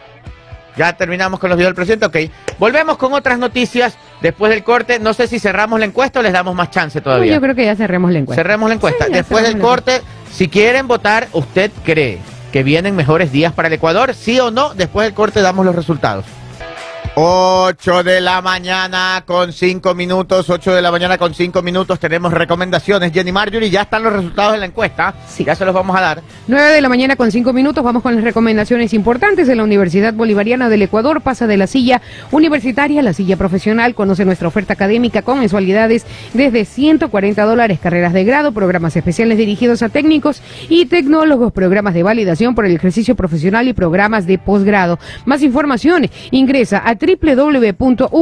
Ya terminamos con los videos del presidente, ok. Volvemos con otras noticias después del corte. No sé si cerramos la encuesta o les damos más chance todavía. Yo creo que ya cerremos la encuesta. Cerremos la encuesta. Sí, después del corte, si quieren votar, ¿usted cree que vienen mejores días para el Ecuador? ¿Sí o no? Después del corte damos los resultados. 8 de la mañana con 5 minutos, 8 de la mañana con 5 minutos, tenemos recomendaciones. Jenny Marjorie, ya están los resultados de la encuesta. Sí. Ya se los vamos a dar. 9 de la mañana con 5 minutos, vamos con las recomendaciones importantes de la Universidad Bolivariana del Ecuador. Pasa de la silla universitaria a la silla profesional. Conoce nuestra oferta académica con mensualidades desde 140 dólares, carreras de grado, programas especiales dirigidos a técnicos y tecnólogos, programas de validación por el ejercicio profesional y programas de posgrado. Más información, ingresa a www.v.edu.es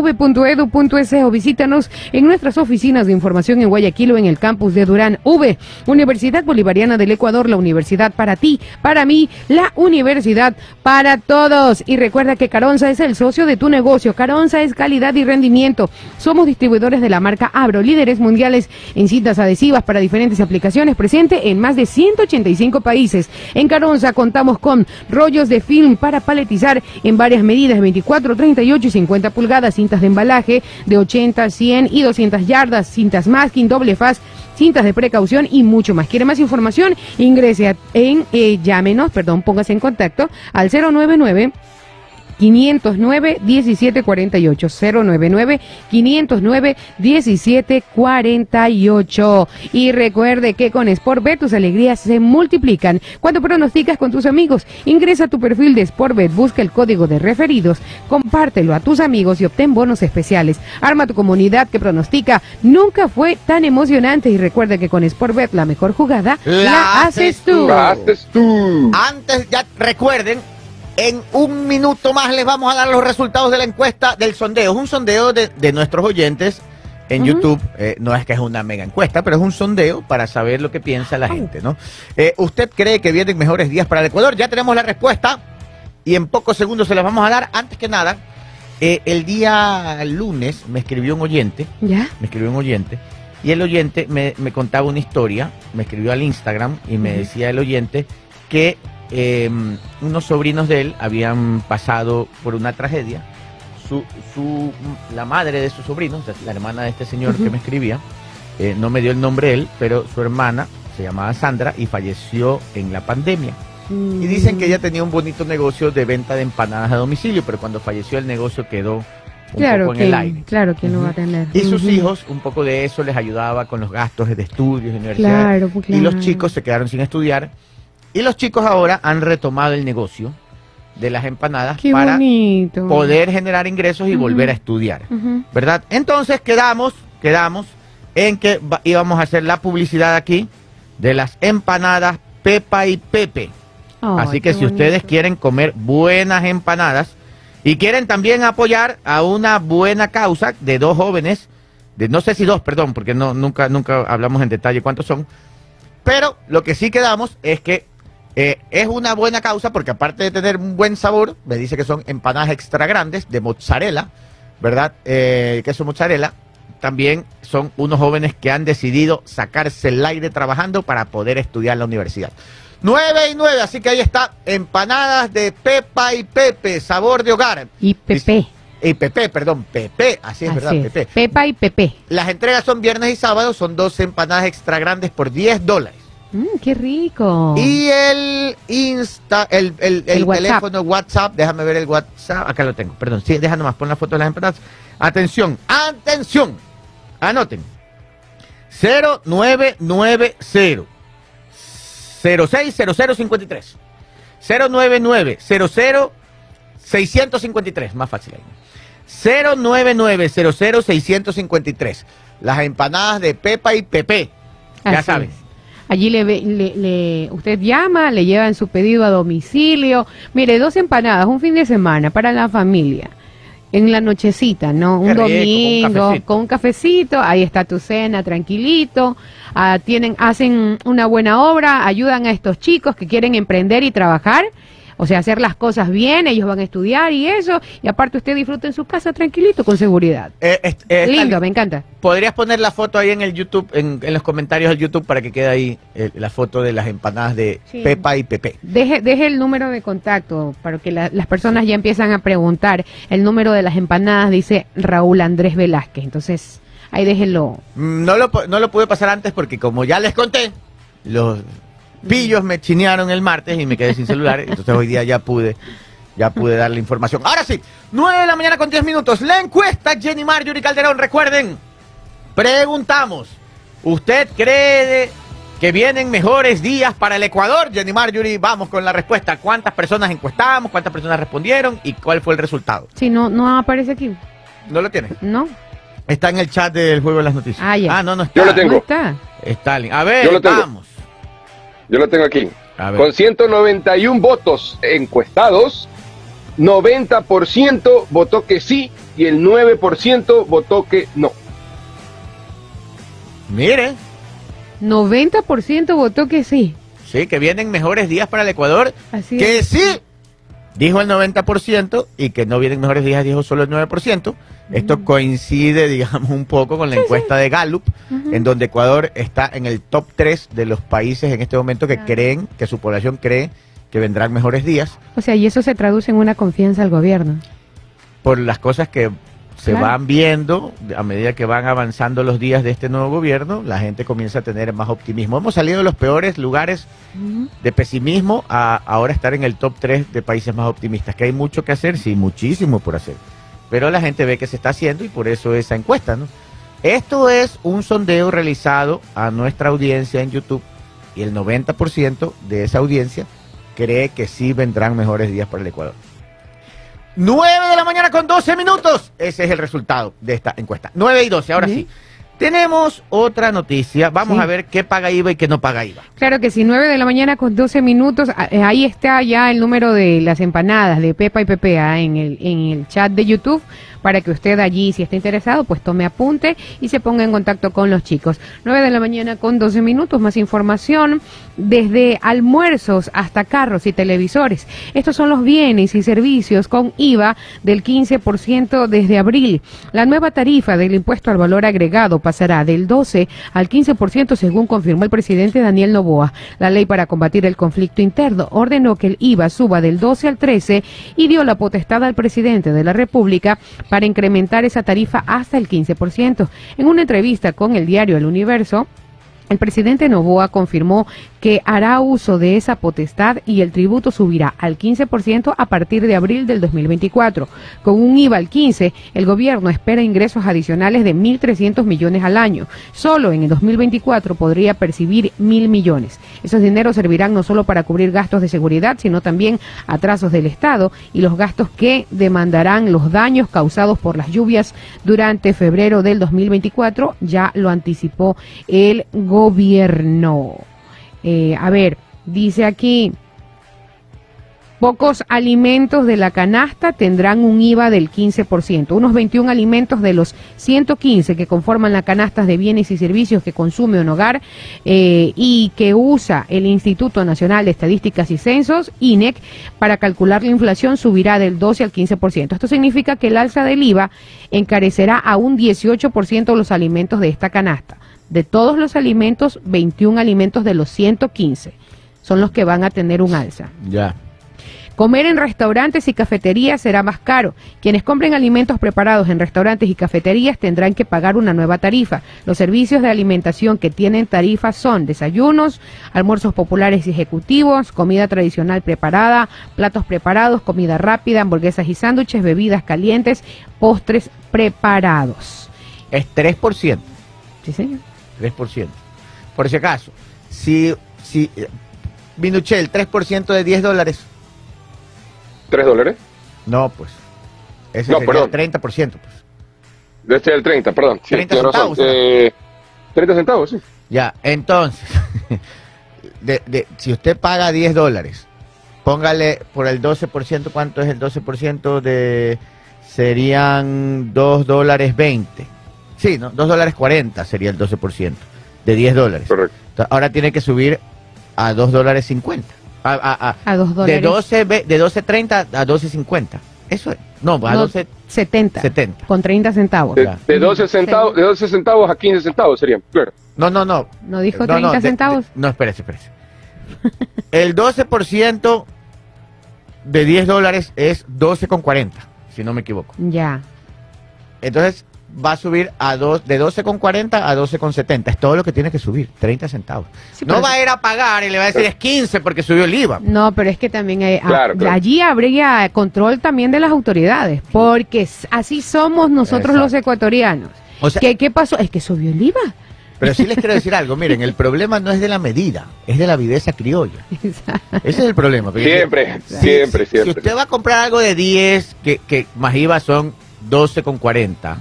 o visítanos en nuestras oficinas de información en Guayaquil o en el campus de Durán. V, Universidad Bolivariana del Ecuador, la universidad para ti, para mí, la universidad para todos. Y recuerda que Caronza es el socio de tu negocio. Caronza es calidad y rendimiento. Somos distribuidores de la marca Abro, líderes mundiales en cintas adhesivas para diferentes aplicaciones, presente en más de 185 países. En Caronza contamos con rollos de film para paletizar en varias medidas, 24, 38 y 50 pulgadas, cintas de embalaje de 80, 100 y 200 yardas, cintas masking, doble faz, cintas de precaución y mucho más. ¿Quiere más información? Ingrese en, eh, llámenos, perdón, póngase en contacto al 099 509 1748 099 509 1748 y recuerde que con Sportbet tus alegrías se multiplican cuando pronosticas con tus amigos ingresa a tu perfil de Sportbet busca el código de referidos compártelo a tus amigos y obtén bonos especiales arma tu comunidad que pronostica nunca fue tan emocionante y recuerda que con Sportbet la mejor jugada La la, haces tú. Lo haces tú. Antes, ya recuerden, en un minuto más les vamos a dar los resultados de la encuesta del sondeo. Es un sondeo de, de nuestros oyentes en. YouTube. Eh, no es que es una mega encuesta, pero es un sondeo para saber lo que piensa la gente, ¿no? Eh, ¿Usted cree que vienen mejores días para el Ecuador? Ya tenemos la respuesta y en pocos segundos se las vamos a dar. Antes que nada, eh, el día lunes me escribió un oyente, ¿Ya? me escribió un oyente, y el oyente me, me contaba una historia, me escribió al Instagram y me decía el oyente que eh, unos sobrinos de él habían pasado por una tragedia. Su, su, la madre de sus sobrinos, la hermana de este señor que me escribía, eh, no me dio el nombre él, pero su hermana se llamaba Sandra y falleció en la pandemia. Y dicen que ella tenía un bonito negocio de venta de empanadas a domicilio, pero cuando falleció el negocio quedó un Claro poco en que, el aire. claro que no Ujú. va a tener. Y sus hijos, un poco de eso les ayudaba con los gastos de estudios, de universidad. Claro, pues, Y los chicos se quedaron sin estudiar. Y los chicos ahora han retomado el negocio de las empanadas Qué para bonito. poder generar ingresos y volver a estudiar. ¿Verdad? Entonces quedamos, quedamos en que íbamos a hacer la publicidad aquí de las empanadas Pepa y Pepe. Así que si ustedes quieren comer buenas empanadas y quieren también apoyar a una buena causa de dos jóvenes, de no sé si dos, perdón, porque no nunca nunca hablamos en detalle cuántos son, pero lo que sí quedamos es que eh, es una buena causa porque aparte de tener un buen sabor, me dice que son empanadas extra grandes de mozzarella, ¿verdad? Eh, queso mozzarella. También son unos jóvenes que han decidido sacarse el aire trabajando para poder estudiar en la universidad. 9 y 9, así que ahí está, empanadas de Pepa y Pepe, sabor de hogar. Y Pepe. Y Pepe, perdón, Pepe, así es, ¿verdad? Es. Pepe. Pepa y Pepe. Las entregas son viernes y sábado, son dos empanadas extra grandes por 10 dólares. Mm, qué rico. Y el Insta, el, el, el El WhatsApp. teléfono WhatsApp, déjame ver el WhatsApp, acá lo tengo, perdón, sí, déjame más, pon la foto de las empanadas. Atención, atención, anoten. 0990 060053 099 00 653, más fácil ahí. 099 00 653 Las empanadas de Pepa y Pepe. Ya Así saben. es. Allí le, ve- le- le- usted llama, le llevan su pedido a domicilio. Mire, dos empanadas, un fin de semana para la familia. En la nochecita, ¿no? Un rico, con un domingo, con un cafecito, ahí está tu cena, tranquilito. Ah, tienen, hacen una buena obra, ayudan a estos chicos que quieren emprender y trabajar. O sea, hacer las cosas bien, ellos van a estudiar y eso. Y aparte usted disfruta en su casa tranquilito, con seguridad. Eh, eh, Lindo, me encanta. ¿Podrías poner la foto ahí en el YouTube, en, en los comentarios del YouTube, para que quede ahí eh, la foto de las empanadas de Sí. Pepa y Pepe? Deje, deje el número de contacto para que la- las personas ya empiezan a preguntar. El número de las empanadas dice Raúl Andrés Velázquez. Entonces, ahí déjenlo. Mm, No lo, no lo pude pasar antes porque como ya les conté, los pillos me chinearon el martes y me quedé sin celular, entonces hoy día ya pude, ya pude dar la información. Ahora sí, 9 de la mañana con 10 minutos, la encuesta Jenny Marjorie Calderón, recuerden, preguntamos, ¿usted cree que vienen mejores días para el Ecuador? Jenny Marjorie, vamos con la respuesta. ¿Cuántas personas encuestamos? ¿Cuántas personas respondieron? ¿Y cuál fue el resultado? Si no, no aparece aquí, ¿No lo tienen? ¿no? Está en el chat del juego de las noticias. Ah, ya. no, no está. Yo lo tengo. ¿No está? Stalin. A ver, Yo lo tengo. vamos. Yo lo tengo aquí. Con 191 votos encuestados, 90% votó que sí y el 9% votó que no. Mire, 90% votó que sí. sí, que vienen mejores días para el Ecuador. Así que es. sí, dijo el 90% y que no vienen mejores días, dijo solo el 9%. Esto coincide, digamos, un poco con la encuesta de Gallup, en donde Ecuador está en el top 3 de los países en este momento que Claro. creen, que su población cree que vendrán mejores días O sea, y eso se traduce en una confianza al gobierno. por las cosas que se Claro. van viendo a medida que van avanzando los días de este nuevo gobierno, la gente comienza a tener más optimismo. Hemos salido de los peores lugares de pesimismo a ahora estar en el top 3 de países más optimistas. Que hay mucho que hacer, sí, muchísimo por hacer. Pero la gente ve que se está haciendo y por eso esa encuesta, ¿no? Esto es un sondeo realizado a nuestra audiencia en YouTube y el 90% de esa audiencia cree que sí vendrán mejores días para el Ecuador. 9 de la mañana con 12 minutos. Ese es el resultado de esta encuesta. 9 y 12, ahora sí. Tenemos otra noticia. Vamos Sí. a ver qué paga IVA y qué no paga IVA. Claro que sí, 9 de la mañana con 12 minutos. ah, eh, Ahí está ya el número de las empanadas de Pepa y Pepe ah, en, el, en el chat de YouTube para que usted allí, si está interesado, pues tome apunte y se ponga en contacto con los chicos. 9 de la mañana con 12 minutos, más información desde almuerzos hasta carros y televisores. Estos son los bienes y servicios con IVA del 15% desde abril. La nueva tarifa del impuesto al valor agregado pasará del 12 al 15% según confirmó el presidente Daniel Novoa. La ley para combatir el conflicto interno ordenó que el IVA suba del 12 al 13 y dio la potestad al presidente de la República para incrementar esa tarifa hasta el 15%. En una entrevista con el diario El Universo, el presidente Novoa confirmó que hará uso de esa potestad y el tributo subirá al 15% a partir de abril del 2024. Con un IVA al 15, el gobierno espera ingresos adicionales de 1.300 millones al año. Solo en el 2024 podría percibir mil millones. Esos dineros servirán no solo para cubrir gastos de seguridad, sino también atrasos del Estado y los gastos que demandarán los daños causados por las lluvias durante febrero del 2024. Ya lo anticipó el gobierno. Eh, a ver, dice aquí, pocos alimentos de la canasta tendrán un IVA del 15%. Unos 21 alimentos de los 115 que conforman la canasta de bienes y servicios que consume un hogar eh, y que usa el Instituto Nacional de Estadísticas y Censos, INEC, para calcular la inflación subirá del 12 al 15%. Esto significa que el alza del IVA encarecerá a un 18% los alimentos de esta canasta de todos los alimentos, 21 alimentos de los 115 son los que van a tener un alza. Ya. Comer en restaurantes y cafeterías será más caro. Quienes compren alimentos preparados en restaurantes y cafeterías tendrán que pagar una nueva tarifa. Los servicios de alimentación que tienen tarifas son desayunos, almuerzos populares y ejecutivos, comida tradicional preparada, platos preparados, comida rápida, hamburguesas y sándwiches, bebidas calientes, postres preparados. Es 3%. ¿Sí, señor? 3%. Por si acaso, si, si Minuchel, 3% de 10 dólares. ¿Tres dólares? No, pues. Ese No, sería perdón. 30%, pues. Debe ser el 30, perdón. Sí, 30 tiene razón. centavos, ¿no? Eh, 30 centavos, sí. Ya, entonces, de, de- si usted paga 10 dólares, póngale por el 12%, ¿cuánto es el 12% de... serían 2 dólares 20. Sí, ¿no? 2 dólares 40 sería el 12% de 10 dólares. Correcto. Entonces, Ahora tiene que subir a 2 dólares 50. A, a- a- A dos de dólares. 12 ve- de 12.30 a 12.50. Eso es. No, a No, 12 70. 70. Con 30 centavos. De, de 12 centavos, de 12 centavos a 15 centavos serían, claro. No, no, no. ¿No dijo No, 30 de- de- centavos? no, espérese, espérese. El 12% de 10 dólares es 12,40, si no me equivoco. Ya. Entonces va a subir a dos, de 12,40 a 12,70. Es todo lo que tiene que subir, 30 centavos. Sí, no va a ir a pagar y le va a decir es 15 porque subió el IVA. No, pero es que también hay- a- Claro, allí habría control también de las autoridades, porque así somos nosotros los Exacto. ecuatorianos. O sea- ¿Qué, ¿Qué pasó? Es que subió el IVA. Pero sí les quiero decir algo, miren, el problema no es de la medida, es de la viveza criolla. Ese es el problema. Siempre, si- siempre, si, siempre. Si usted va a comprar algo de 10, que, que más IVA son 12,40,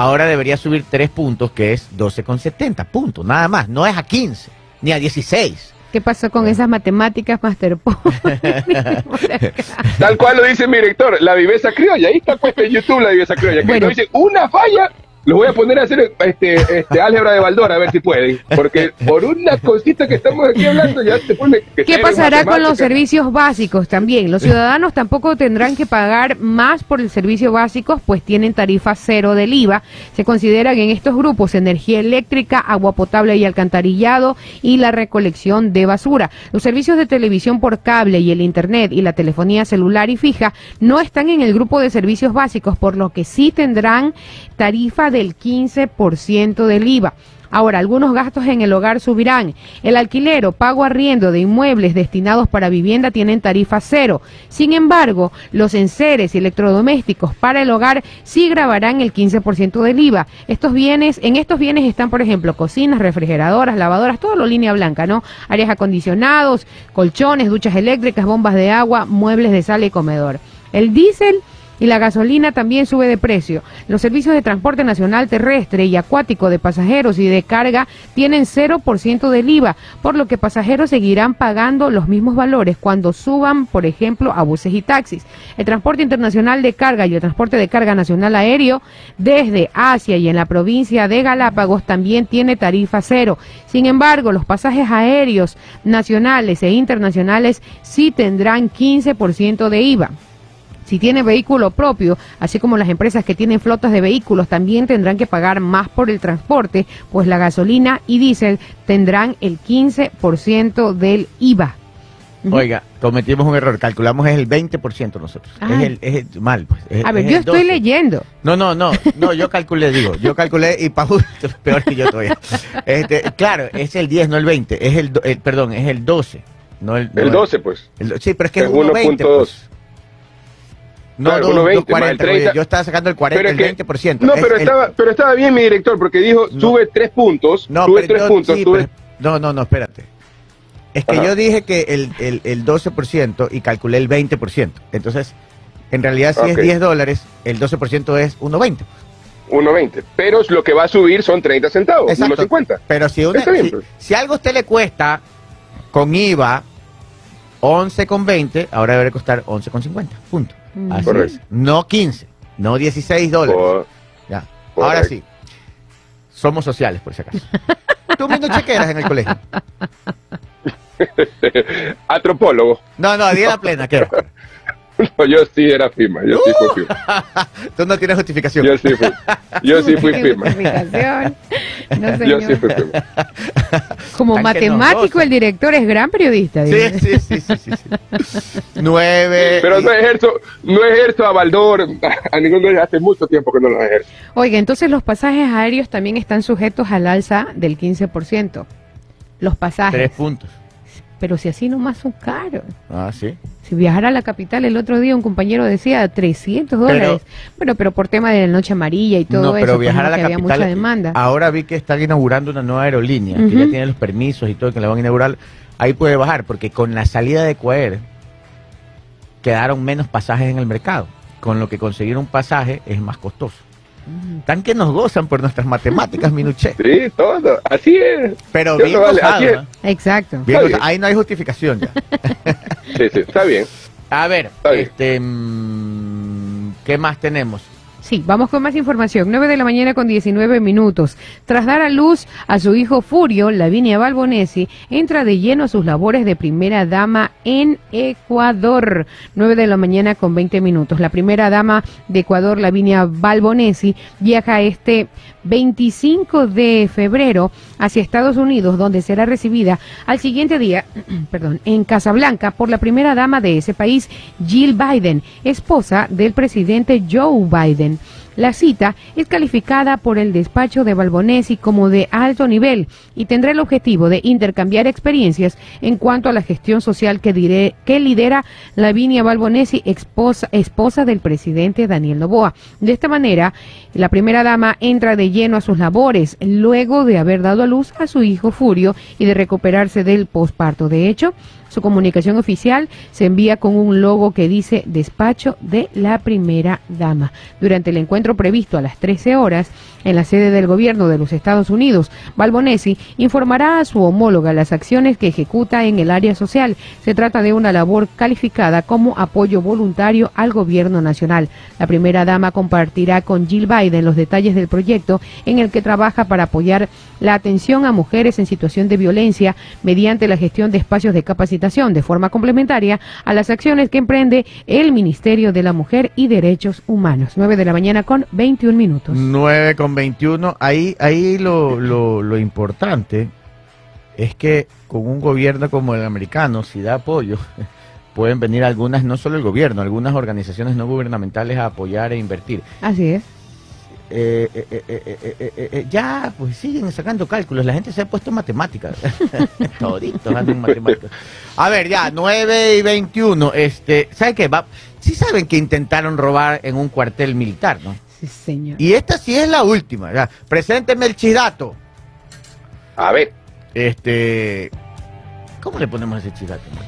ahora debería subir 3 puntos, que es 12,70, punto, nada más. No es a 15, ni a 16. ¿Qué pasó con esas matemáticas, Master Po? Tal cual lo dice mi director, la viveza criolla. Ahí está puesto en YouTube la viveza criolla. Que Bueno. no dice una falla, los voy a poner a hacer este, este álgebra de Baldor a ver si pueden. Porque por una cosita que estamos aquí hablando ya se pone. que ¿Qué pasará con los servicios básicos también? Los ciudadanos tampoco tendrán que pagar más por el servicio básico, pues tienen tarifa cero del IVA. Se consideran en estos grupos energía eléctrica, agua potable y alcantarillado y la recolección de basura. Los servicios de televisión por cable y el internet y la telefonía celular y fija no están en el grupo de servicios básicos, por lo que sí tendrán tarifa del 15% del IVA. Ahora, algunos gastos en el hogar subirán. El alquiler o pago arriendo de inmuebles destinados para vivienda tienen tarifa cero. Sin embargo, los enseres y electrodomésticos para el hogar sí grabarán el 15% del IVA. Estos bienes, en estos bienes están, por ejemplo, cocinas, refrigeradoras, lavadoras, todo lo línea blanca, ¿no? Áreas acondicionados, colchones, duchas eléctricas, bombas de agua, muebles de sala y comedor. El diésel Y la gasolina también sube de precio. Los servicios de transporte nacional terrestre y acuático de pasajeros y de carga tienen 0% del IVA, por lo que pasajeros seguirán pagando los mismos valores cuando suban, por ejemplo, a buses y taxis. El transporte internacional de carga y el transporte de carga nacional aéreo desde Asia y en la provincia de Galápagos también tiene tarifa cero. Sin embargo, los pasajes aéreos nacionales e internacionales sí tendrán 15% de IVA. Si tiene vehículo propio, así como las empresas que tienen flotas de vehículos también tendrán que pagar más por el transporte, pues la gasolina y diésel tendrán el 15% del IVA. Oiga, cometimos un error, calculamos es el 20% nosotros. Es el, es el- mal, pues. es- A ver, es yo estoy 12. leyendo. No, no, no, no, yo calculé, digo, yo calculé y Pau, peor que yo todavía. Este, claro, es el 10, no el 20, es el, perdón, es el 12, no el, no El 12, pues. sí, pero es que es Es 1.20. 1.2. Pues. No, Claro, no, 1.20 no, 40, más el 30. porque yo estaba sacando el 40, Pero el que- 20%. No, Es pero el- estaba, pero estaba bien mi director, porque dijo, No. sube tres puntos, No, sube tres yo- puntos, sí, sube... pero- no, no, no, espérate. Es que Ajá. yo dije que el, el, el 12% y calculé el 20%. Entonces, en realidad, si Ok. es 10 dólares, el 12% es 1.20. 1.20. Pero lo que va a subir son 30 centavos, Exacto. 1.50. Pero si, una- si, pues. si algo a usted le cuesta con IVA 11,20, ahora debe costar 11,50. Punto. Mm. Así Correcto. es. No 15, no 16 dólares. Ya. Ahora sí. Somos sociales, por si acaso. Tú viendo chequeras en el colegio. Antropólogo. No, no, día la plena, ¿qué? No, yo sí era firma, yo sí fui firma. Tú no tienes justificación. Yo sí fui, yo sí fui firma. Justificación. No, Yo sí señor. fui firma. Como Tan matemático, el director es gran periodista. Sí, sí, sí, sí, sí, sí. Nueve. Pero no ejerzo, no ejerzo a Baldor, a ninguno de ellos hace mucho tiempo que no lo ejerzo. Oiga, entonces los pasajes aéreos también están sujetos al alza del 15%. Los pasajes. Tres puntos. Pero si así nomás son caros. Ah, sí. Si viajara a la capital el otro día, un compañero decía 300 dólares. Bueno, pero por tema de la noche amarilla y todo no, eso, pero pues, viajar a la que había capital. mucha demanda. Ahora vi que están inaugurando una nueva aerolínea, que ya tiene los permisos y todo, que la van a inaugurar. Ahí puede bajar, porque con la salida de Coair quedaron menos pasajes en el mercado. Con lo que conseguir un pasaje es más costoso. Tan que nos gozan por nuestras matemáticas, Minuché. Sí, todo, así es. Pero bien vale, gozado, así es. ¿no? Exacto. Bien Está gozado. bien. Ahí no hay justificación ya. Sí, sí, está bien. A ver, Está este, mm, ¿qué más tenemos? Sí, vamos con más información. 9 de la mañana con 19 minutos. Tras dar a luz a su hijo Furio, Lavinia Balbonesi entra de lleno a sus labores de primera dama en Ecuador. 9 de la mañana con 20 minutos. La primera dama de Ecuador, Lavinia Balbonesi, viaja este 25 de febrero hacia Estados Unidos, donde será recibida al siguiente día, perdón, en Casablanca por la primera dama de ese país, Jill Biden, esposa del presidente Joe Biden. La cita es calificada por el despacho de Balbonesi como de alto nivel y tendrá el objetivo de intercambiar experiencias en cuanto a la gestión social que, que lidera Lavinia Balbonesi, esposa, esposa del presidente Daniel Noboa. De esta manera, la primera dama entra de lleno a sus labores luego de haber dado a luz a su hijo Furio y de recuperarse del posparto. De hecho, su comunicación oficial se envía con un logo que dice despacho de la primera dama. Durante el encuentro previsto a las 13 horas en la sede del gobierno de los Estados Unidos, Balbonesi informará a su homóloga las acciones que ejecuta en el área social. Se trata de una labor calificada como apoyo voluntario al gobierno nacional. La primera dama compartirá con Jill Biden los detalles del proyecto en el que trabaja para apoyar la atención a mujeres en situación de violencia mediante la gestión de espacios de capacitación de forma complementaria a las acciones que emprende el Ministerio de la Mujer y Derechos Humanos. 9 de la mañana con 21 minutos. 9 con 21. Ahí, ahí lo, lo, lo importante es que con un gobierno como el americano, si da apoyo, pueden venir algunas, no solo el gobierno, algunas organizaciones no gubernamentales a apoyar e invertir. Así es. Eh, eh, eh, ya, pues siguen sacando cálculos. La gente se ha puesto matemáticas. Toditos andan matemáticas. A ver, ya, 9 y 21. Este, ¿Sabe qué? Va, sí saben que intentaron robar en un cuartel militar, ¿no? Sí, señor. Y esta sí es la última. Ya. Presénteme el chidato. A ver, Este. ¿Cómo le ponemos ese chidato? man?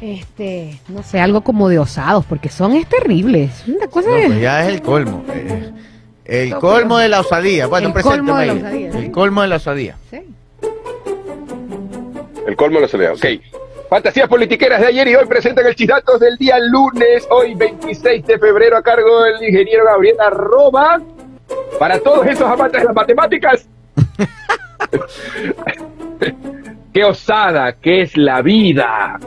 Este, no sé, algo como de osados, porque son es terribles. Una cosa No, de- pues ya es el colmo. eh, el No, colmo pero- de la osadía. Bueno, El colmo de la osadía, sí. El colmo de la osadía. Sí. El colmo lo soledad, ok. Fantasías politiqueras de ayer y hoy presentan el Chidatos del día lunes, hoy 26 de febrero, a cargo del ingeniero Gabriel Arroba. Para todos esos amantes de las matemáticas. Qué osada que es la vida.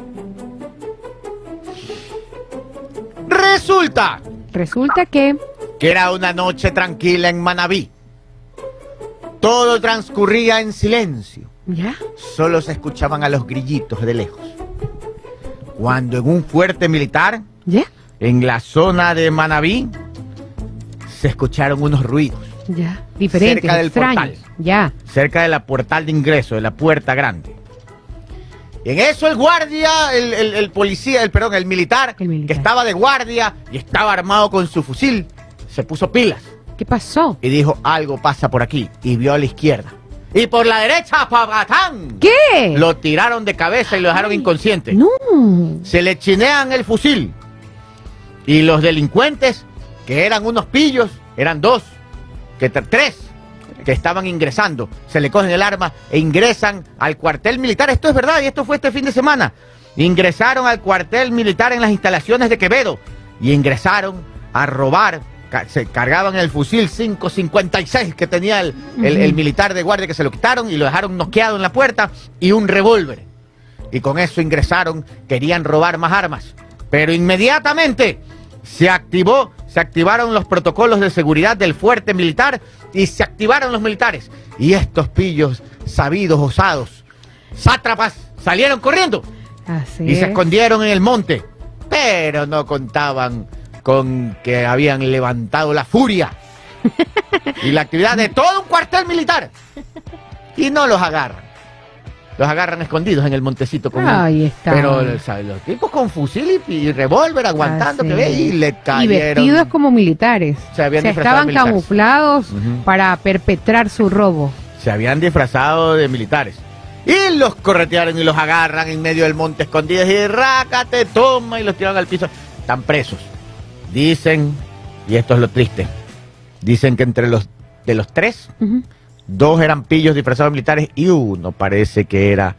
Resulta Resulta que que era una noche tranquila en Manabí. Todo transcurría en silencio. Ya, Solo se escuchaban a los grillitos de lejos. Cuando en un fuerte militar, ya, en la zona de Manabí, se escucharon unos ruidos ya, diferentes, Cerca del extraños. portal. Ya, cerca de la portal de ingreso, de la puerta grande. Y en eso el guardia, el, el- el policía, el perdón, el militar, El militar. que estaba de guardia y estaba armado con su fusil, se puso pilas ¿qué pasó? y dijo algo pasa por aquí y vio a la izquierda. Y por la derecha, pagatán. ¿Qué? Lo tiraron de cabeza y lo dejaron Ay, inconsciente. No. Se le chinean el fusil. Y los delincuentes, que eran unos pillos, eran dos, que tres, que estaban ingresando. Se le cogen el arma e ingresan al cuartel militar. Esto es verdad y esto fue este fin de semana. Ingresaron al cuartel militar en las instalaciones de Quevedo y ingresaron a robar. Se cargaban el fusil 556 que tenía el, el- militar de guardia que se lo quitaron y lo dejaron noqueado en la puerta y un revólver y con eso ingresaron, querían robar más armas. Pero inmediatamente se activó, se activaron los protocolos de seguridad del fuerte militar y se activaron los militares. Y estos pillos sabidos, osados, sátrapas, salieron corriendo Así y se es. escondieron en el monte. Pero no contaban con que habían levantado la furia y la actividad de todo un cuartel militar. Y no los agarran. Los agarran escondidos en el montecito con Ahí está. Pero los tipos con fusil y, y revólver aguantando Así que ve y le Y cayeron. vestidos como militares. Se habían Se estaban militares. camuflados para perpetrar su robo. Se habían disfrazado de militares. Y los corretearon y los agarran en medio del monte escondidos y rácate, toma y los tiran al piso. Están presos. Dicen, y esto es lo triste, dicen que entre los de los tres, dos eran pillos disfrazados de militares y uno parece que era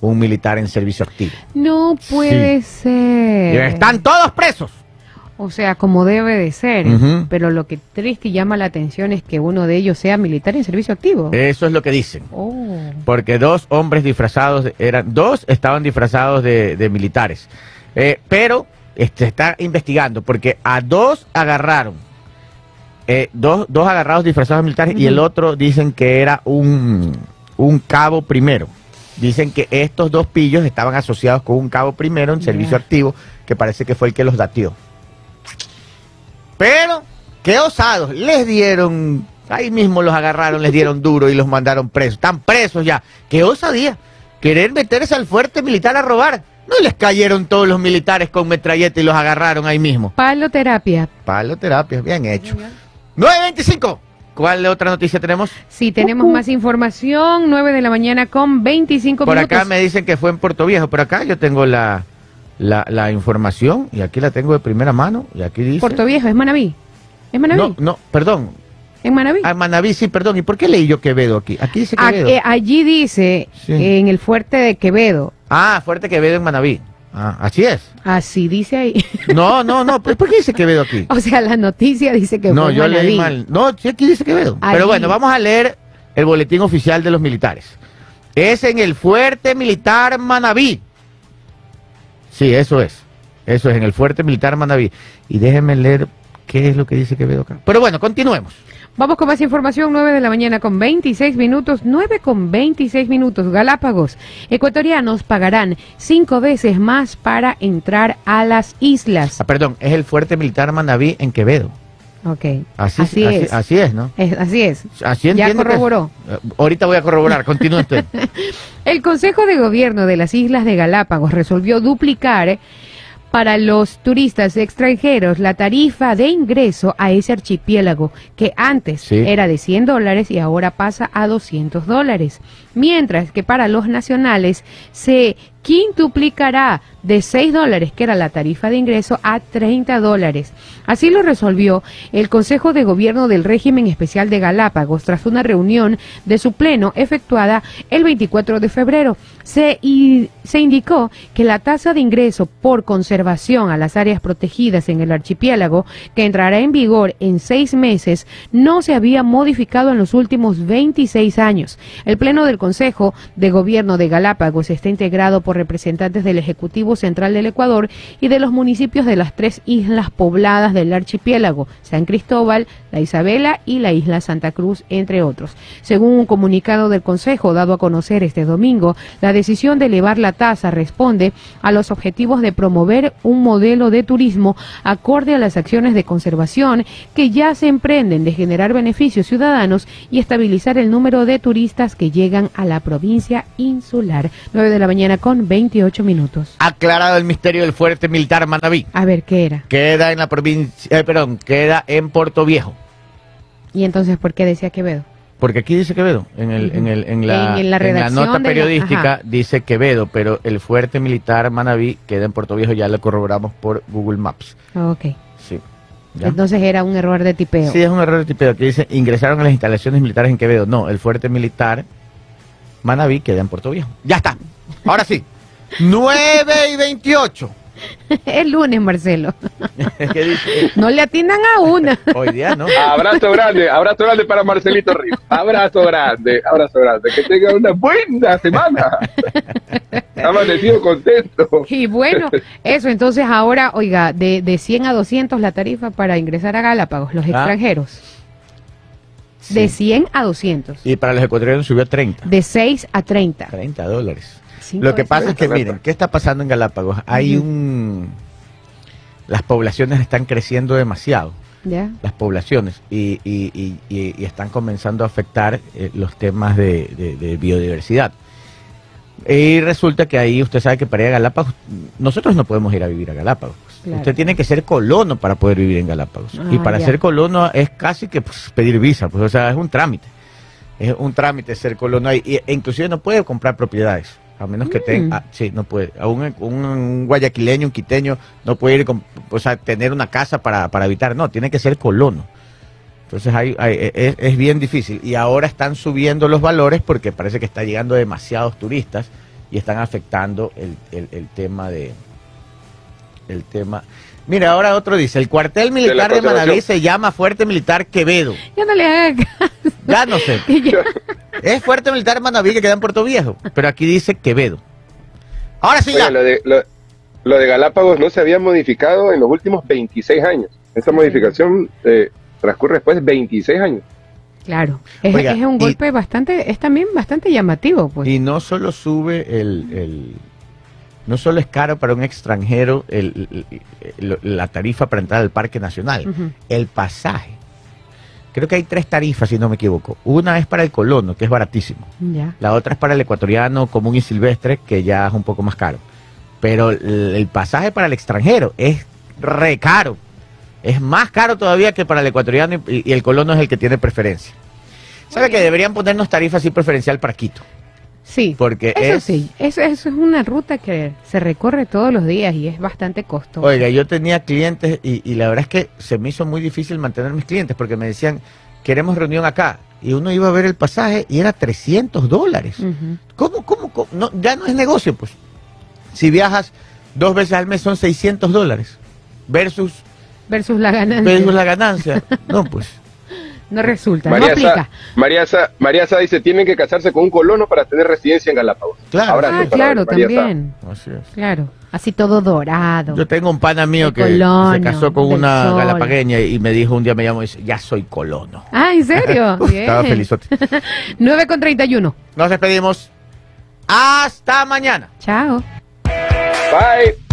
un militar en servicio activo. No puede ser. están todos presos. O sea, como debe de ser. Pero lo que triste y llama la atención es que uno de ellos sea militar en servicio activo. Eso es lo que dicen. Oh. Porque dos hombres disfrazados, eran dos estaban disfrazados de, de militares. Eh, pero este, está investigando, porque a dos agarraron, eh, dos, dos agarrados disfrazados militares y el otro dicen que era un, un cabo primero. Dicen que estos dos pillos estaban asociados con un cabo primero en servicio activo, que parece que fue el que los datió. Pero, qué osados, les dieron, ahí mismo los agarraron, les dieron duro y los mandaron presos. Están presos ya. Qué osadía, querer meterse al fuerte militar a robar. No les cayeron todos los militares con metralleta y los agarraron ahí mismo. Paloterapia. Palo terapia, bien hecho. 9.25. ¿Cuál otra noticia tenemos? Sí, tenemos más información. 9 de la mañana con 25 Por minutos. acá me dicen que fue en Puerto Viejo. Por acá yo tengo la, la, la información y aquí la tengo de primera mano. Y aquí dice. Puerto Viejo, ¿es Manaví? ¿Es Manaví? No, no, perdón. ¿En Manaví? Ah, Manaví, sí, perdón. ¿Y por qué leí yo Quevedo aquí? Aquí dice A- Quevedo. eh, allí dice, Sí. en el fuerte de Quevedo. Ah, fuerte Quevedo en Manaví. Ah, así es. Así dice ahí. No, no, no. ¿Por qué dice Quevedo aquí? o sea, la noticia dice que No, fue yo Manaví. leí mal. No, sí, aquí dice Quevedo. Allí. Pero bueno, vamos a leer el boletín oficial de los militares. Es en el fuerte militar Manaví. Sí, eso es. Eso es en el fuerte militar Manaví. Y déjenme leer qué es lo que dice Quevedo acá. Pero bueno, continuemos. Vamos con más información, 9 de la mañana con 26 minutos, 9 con 26 minutos. Galápagos, ecuatorianos pagarán cinco veces más para entrar a las islas. Ah, perdón, es el fuerte militar Manaví en Quevedo. Ok, Así, es. así es, ¿no? Es- Así es. Así Ya es. corroboró. Eh, Ahorita voy a corroborar. Continúe usted. El Consejo de Gobierno de las Islas de Galápagos resolvió duplicar para los turistas extranjeros la tarifa de ingreso a ese archipiélago que antes Sí. era de 100 dólares y ahora pasa a 200 dólares. Mientras que para los nacionales se quintuplicará de 6 dólares, que era la tarifa de ingreso, a 30 dólares. Así lo resolvió el Consejo de Gobierno del Régimen Especial de Galápagos tras una reunión de su pleno efectuada el 24 de febrero. Se, se indicó que la tasa de ingreso por conservación a las áreas protegidas en el archipiélago, que entrará en vigor en seis meses, no se había modificado en los últimos 26 años. El Pleno del Consejo de Gobierno de Galápagos está integrado por representantes del Ejecutivo Central del Ecuador y de los municipios de las tres islas pobladas del archipiélago, San Cristóbal, la Isabela y la isla Santa Cruz, entre otros. Según un comunicado del Consejo dado a conocer este domingo, la decisión de elevar la tasa responde a los objetivos de promover un modelo de turismo acorde a las acciones de conservación que ya se emprenden de generar beneficios ciudadanos y estabilizar el número de turistas que llegan a la provincia insular. 9 de la mañana con 28 minutos. Aclarado el misterio del fuerte militar Manabí. A ver, ¿qué era? Queda en la provincia, eh, perdón, queda en Puerto Viejo. ¿Y entonces por qué decía Quevedo? Porque aquí dice Quevedo, en, el, en, el, en, la, En- la nota la- periodística ajá. dice Quevedo, pero el fuerte militar Manabí queda en Puerto Viejo, ya lo corroboramos por Google Maps. Ok. Sí. ¿ya? Entonces era un error de tipeo. Sí, es un error de tipeo. Aquí dice, ingresaron a las instalaciones militares en Quevedo. No, el fuerte militar Manabí queda en Puerto Viejo. Ya está. Ahora sí. 9 y 28. es lunes, Marcelo. ¿Qué dice? No le atinan a una. Hoy día no. Abrazo grande, abrazo grande para Marcelito Ríos. Abrazo grande, abrazo grande. Que tenga una buena semana. Amanecido contento. Y bueno, eso, entonces ahora, oiga, de, de 100 a 200 la tarifa para ingresar a Galápagos, los Ah. extranjeros. De 100 a 200. Y para los ecuatorianos subió a 30. De 6 a 30. 30 dólares. Cinco Lo que pasa es que, Correcto. miren, ¿qué está pasando en Galápagos? Hay un... Las poblaciones están creciendo demasiado, ¿Ya? las poblaciones, y, y- y- y- están comenzando a afectar eh, los temas de, de- de biodiversidad. Y resulta que ahí usted sabe que para ir a Galápagos, nosotros no podemos ir a vivir a Galápagos. Claro. Usted tiene que ser colono para poder vivir en Galápagos. y Ah, para ser colono es casi que pues, pedir visa, pues, o sea, es un trámite. Es un trámite ser colono ahí. E inclusive no puede comprar propiedades. A menos que Mm. tenga, ah, sí, no puede. A un, un- un guayaquileño, un quiteño, no puede ir, con- o sea, tener una casa para, para habitar. No, tiene que ser colono. Entonces hay, hay- e, es, es bien difícil. Y ahora están subiendo los valores porque parece que está llegando demasiados turistas y están afectando el, el- el tema de... El tema... Mira, ahora otro dice, el cuartel militar de, conservación. Manaví se llama Fuerte Militar Quevedo. Ya no le haga caso. Ya no sé. Es Fuerte Militar Manaví que queda en Puerto Viejo, pero aquí dice Quevedo. Ahora sí ya. lo, de, lo, lo de Galápagos no se había modificado en los últimos 26 años. Esa modificación eh, transcurre después de 26 años. Claro. Es, Oiga, es un y- golpe bastante, es también bastante llamativo, pues. Y no solo sube el, el- no solo es caro para un extranjero el- el- el- la tarifa para entrar al Parque Nacional, el pasaje. Creo que hay tres tarifas, si no me equivoco. Una es para el colono, que es baratísimo. Ya. La otra es para el ecuatoriano común y silvestre, que ya es un poco más caro. Pero el, pasaje para el extranjero es re caro. Es más caro todavía que para el ecuatoriano y, y el colono es el que tiene preferencia. ¿Sabe que deberían ponernos tarifa así preferencial para Quito? Sí. Porque Eso es... sí, eso, eso es una ruta que se recorre todos los días y es bastante costoso. Oiga, yo tenía clientes y, y la verdad es que se me hizo muy difícil mantener mis clientes porque me decían, queremos reunión acá. Y uno iba a ver el pasaje y era 300 dólares. ¿Cómo, cómo, cómo? No, ya no es negocio, pues. Si viajas dos veces al mes son 600 dólares versus, Versus la ganancia. versus la ganancia. No, pues. No resulta, María, no aplica. Sa, María, Sa, María Sa dice, tienen que casarse con un colono para tener residencia en Galápagos. Claro. Abrazo Ah, claro, María Sa. también. Así es. Claro. Así todo dorado. Yo tengo un pana mío El que colono, se casó con una sol. galapagueña y me dijo un día, me llamó y dice, ya soy colono. Ah, ¿en serio? Uf, Bien. Estaba felizote. 9 con 31. Nos despedimos. Hasta mañana. Chao. Bye.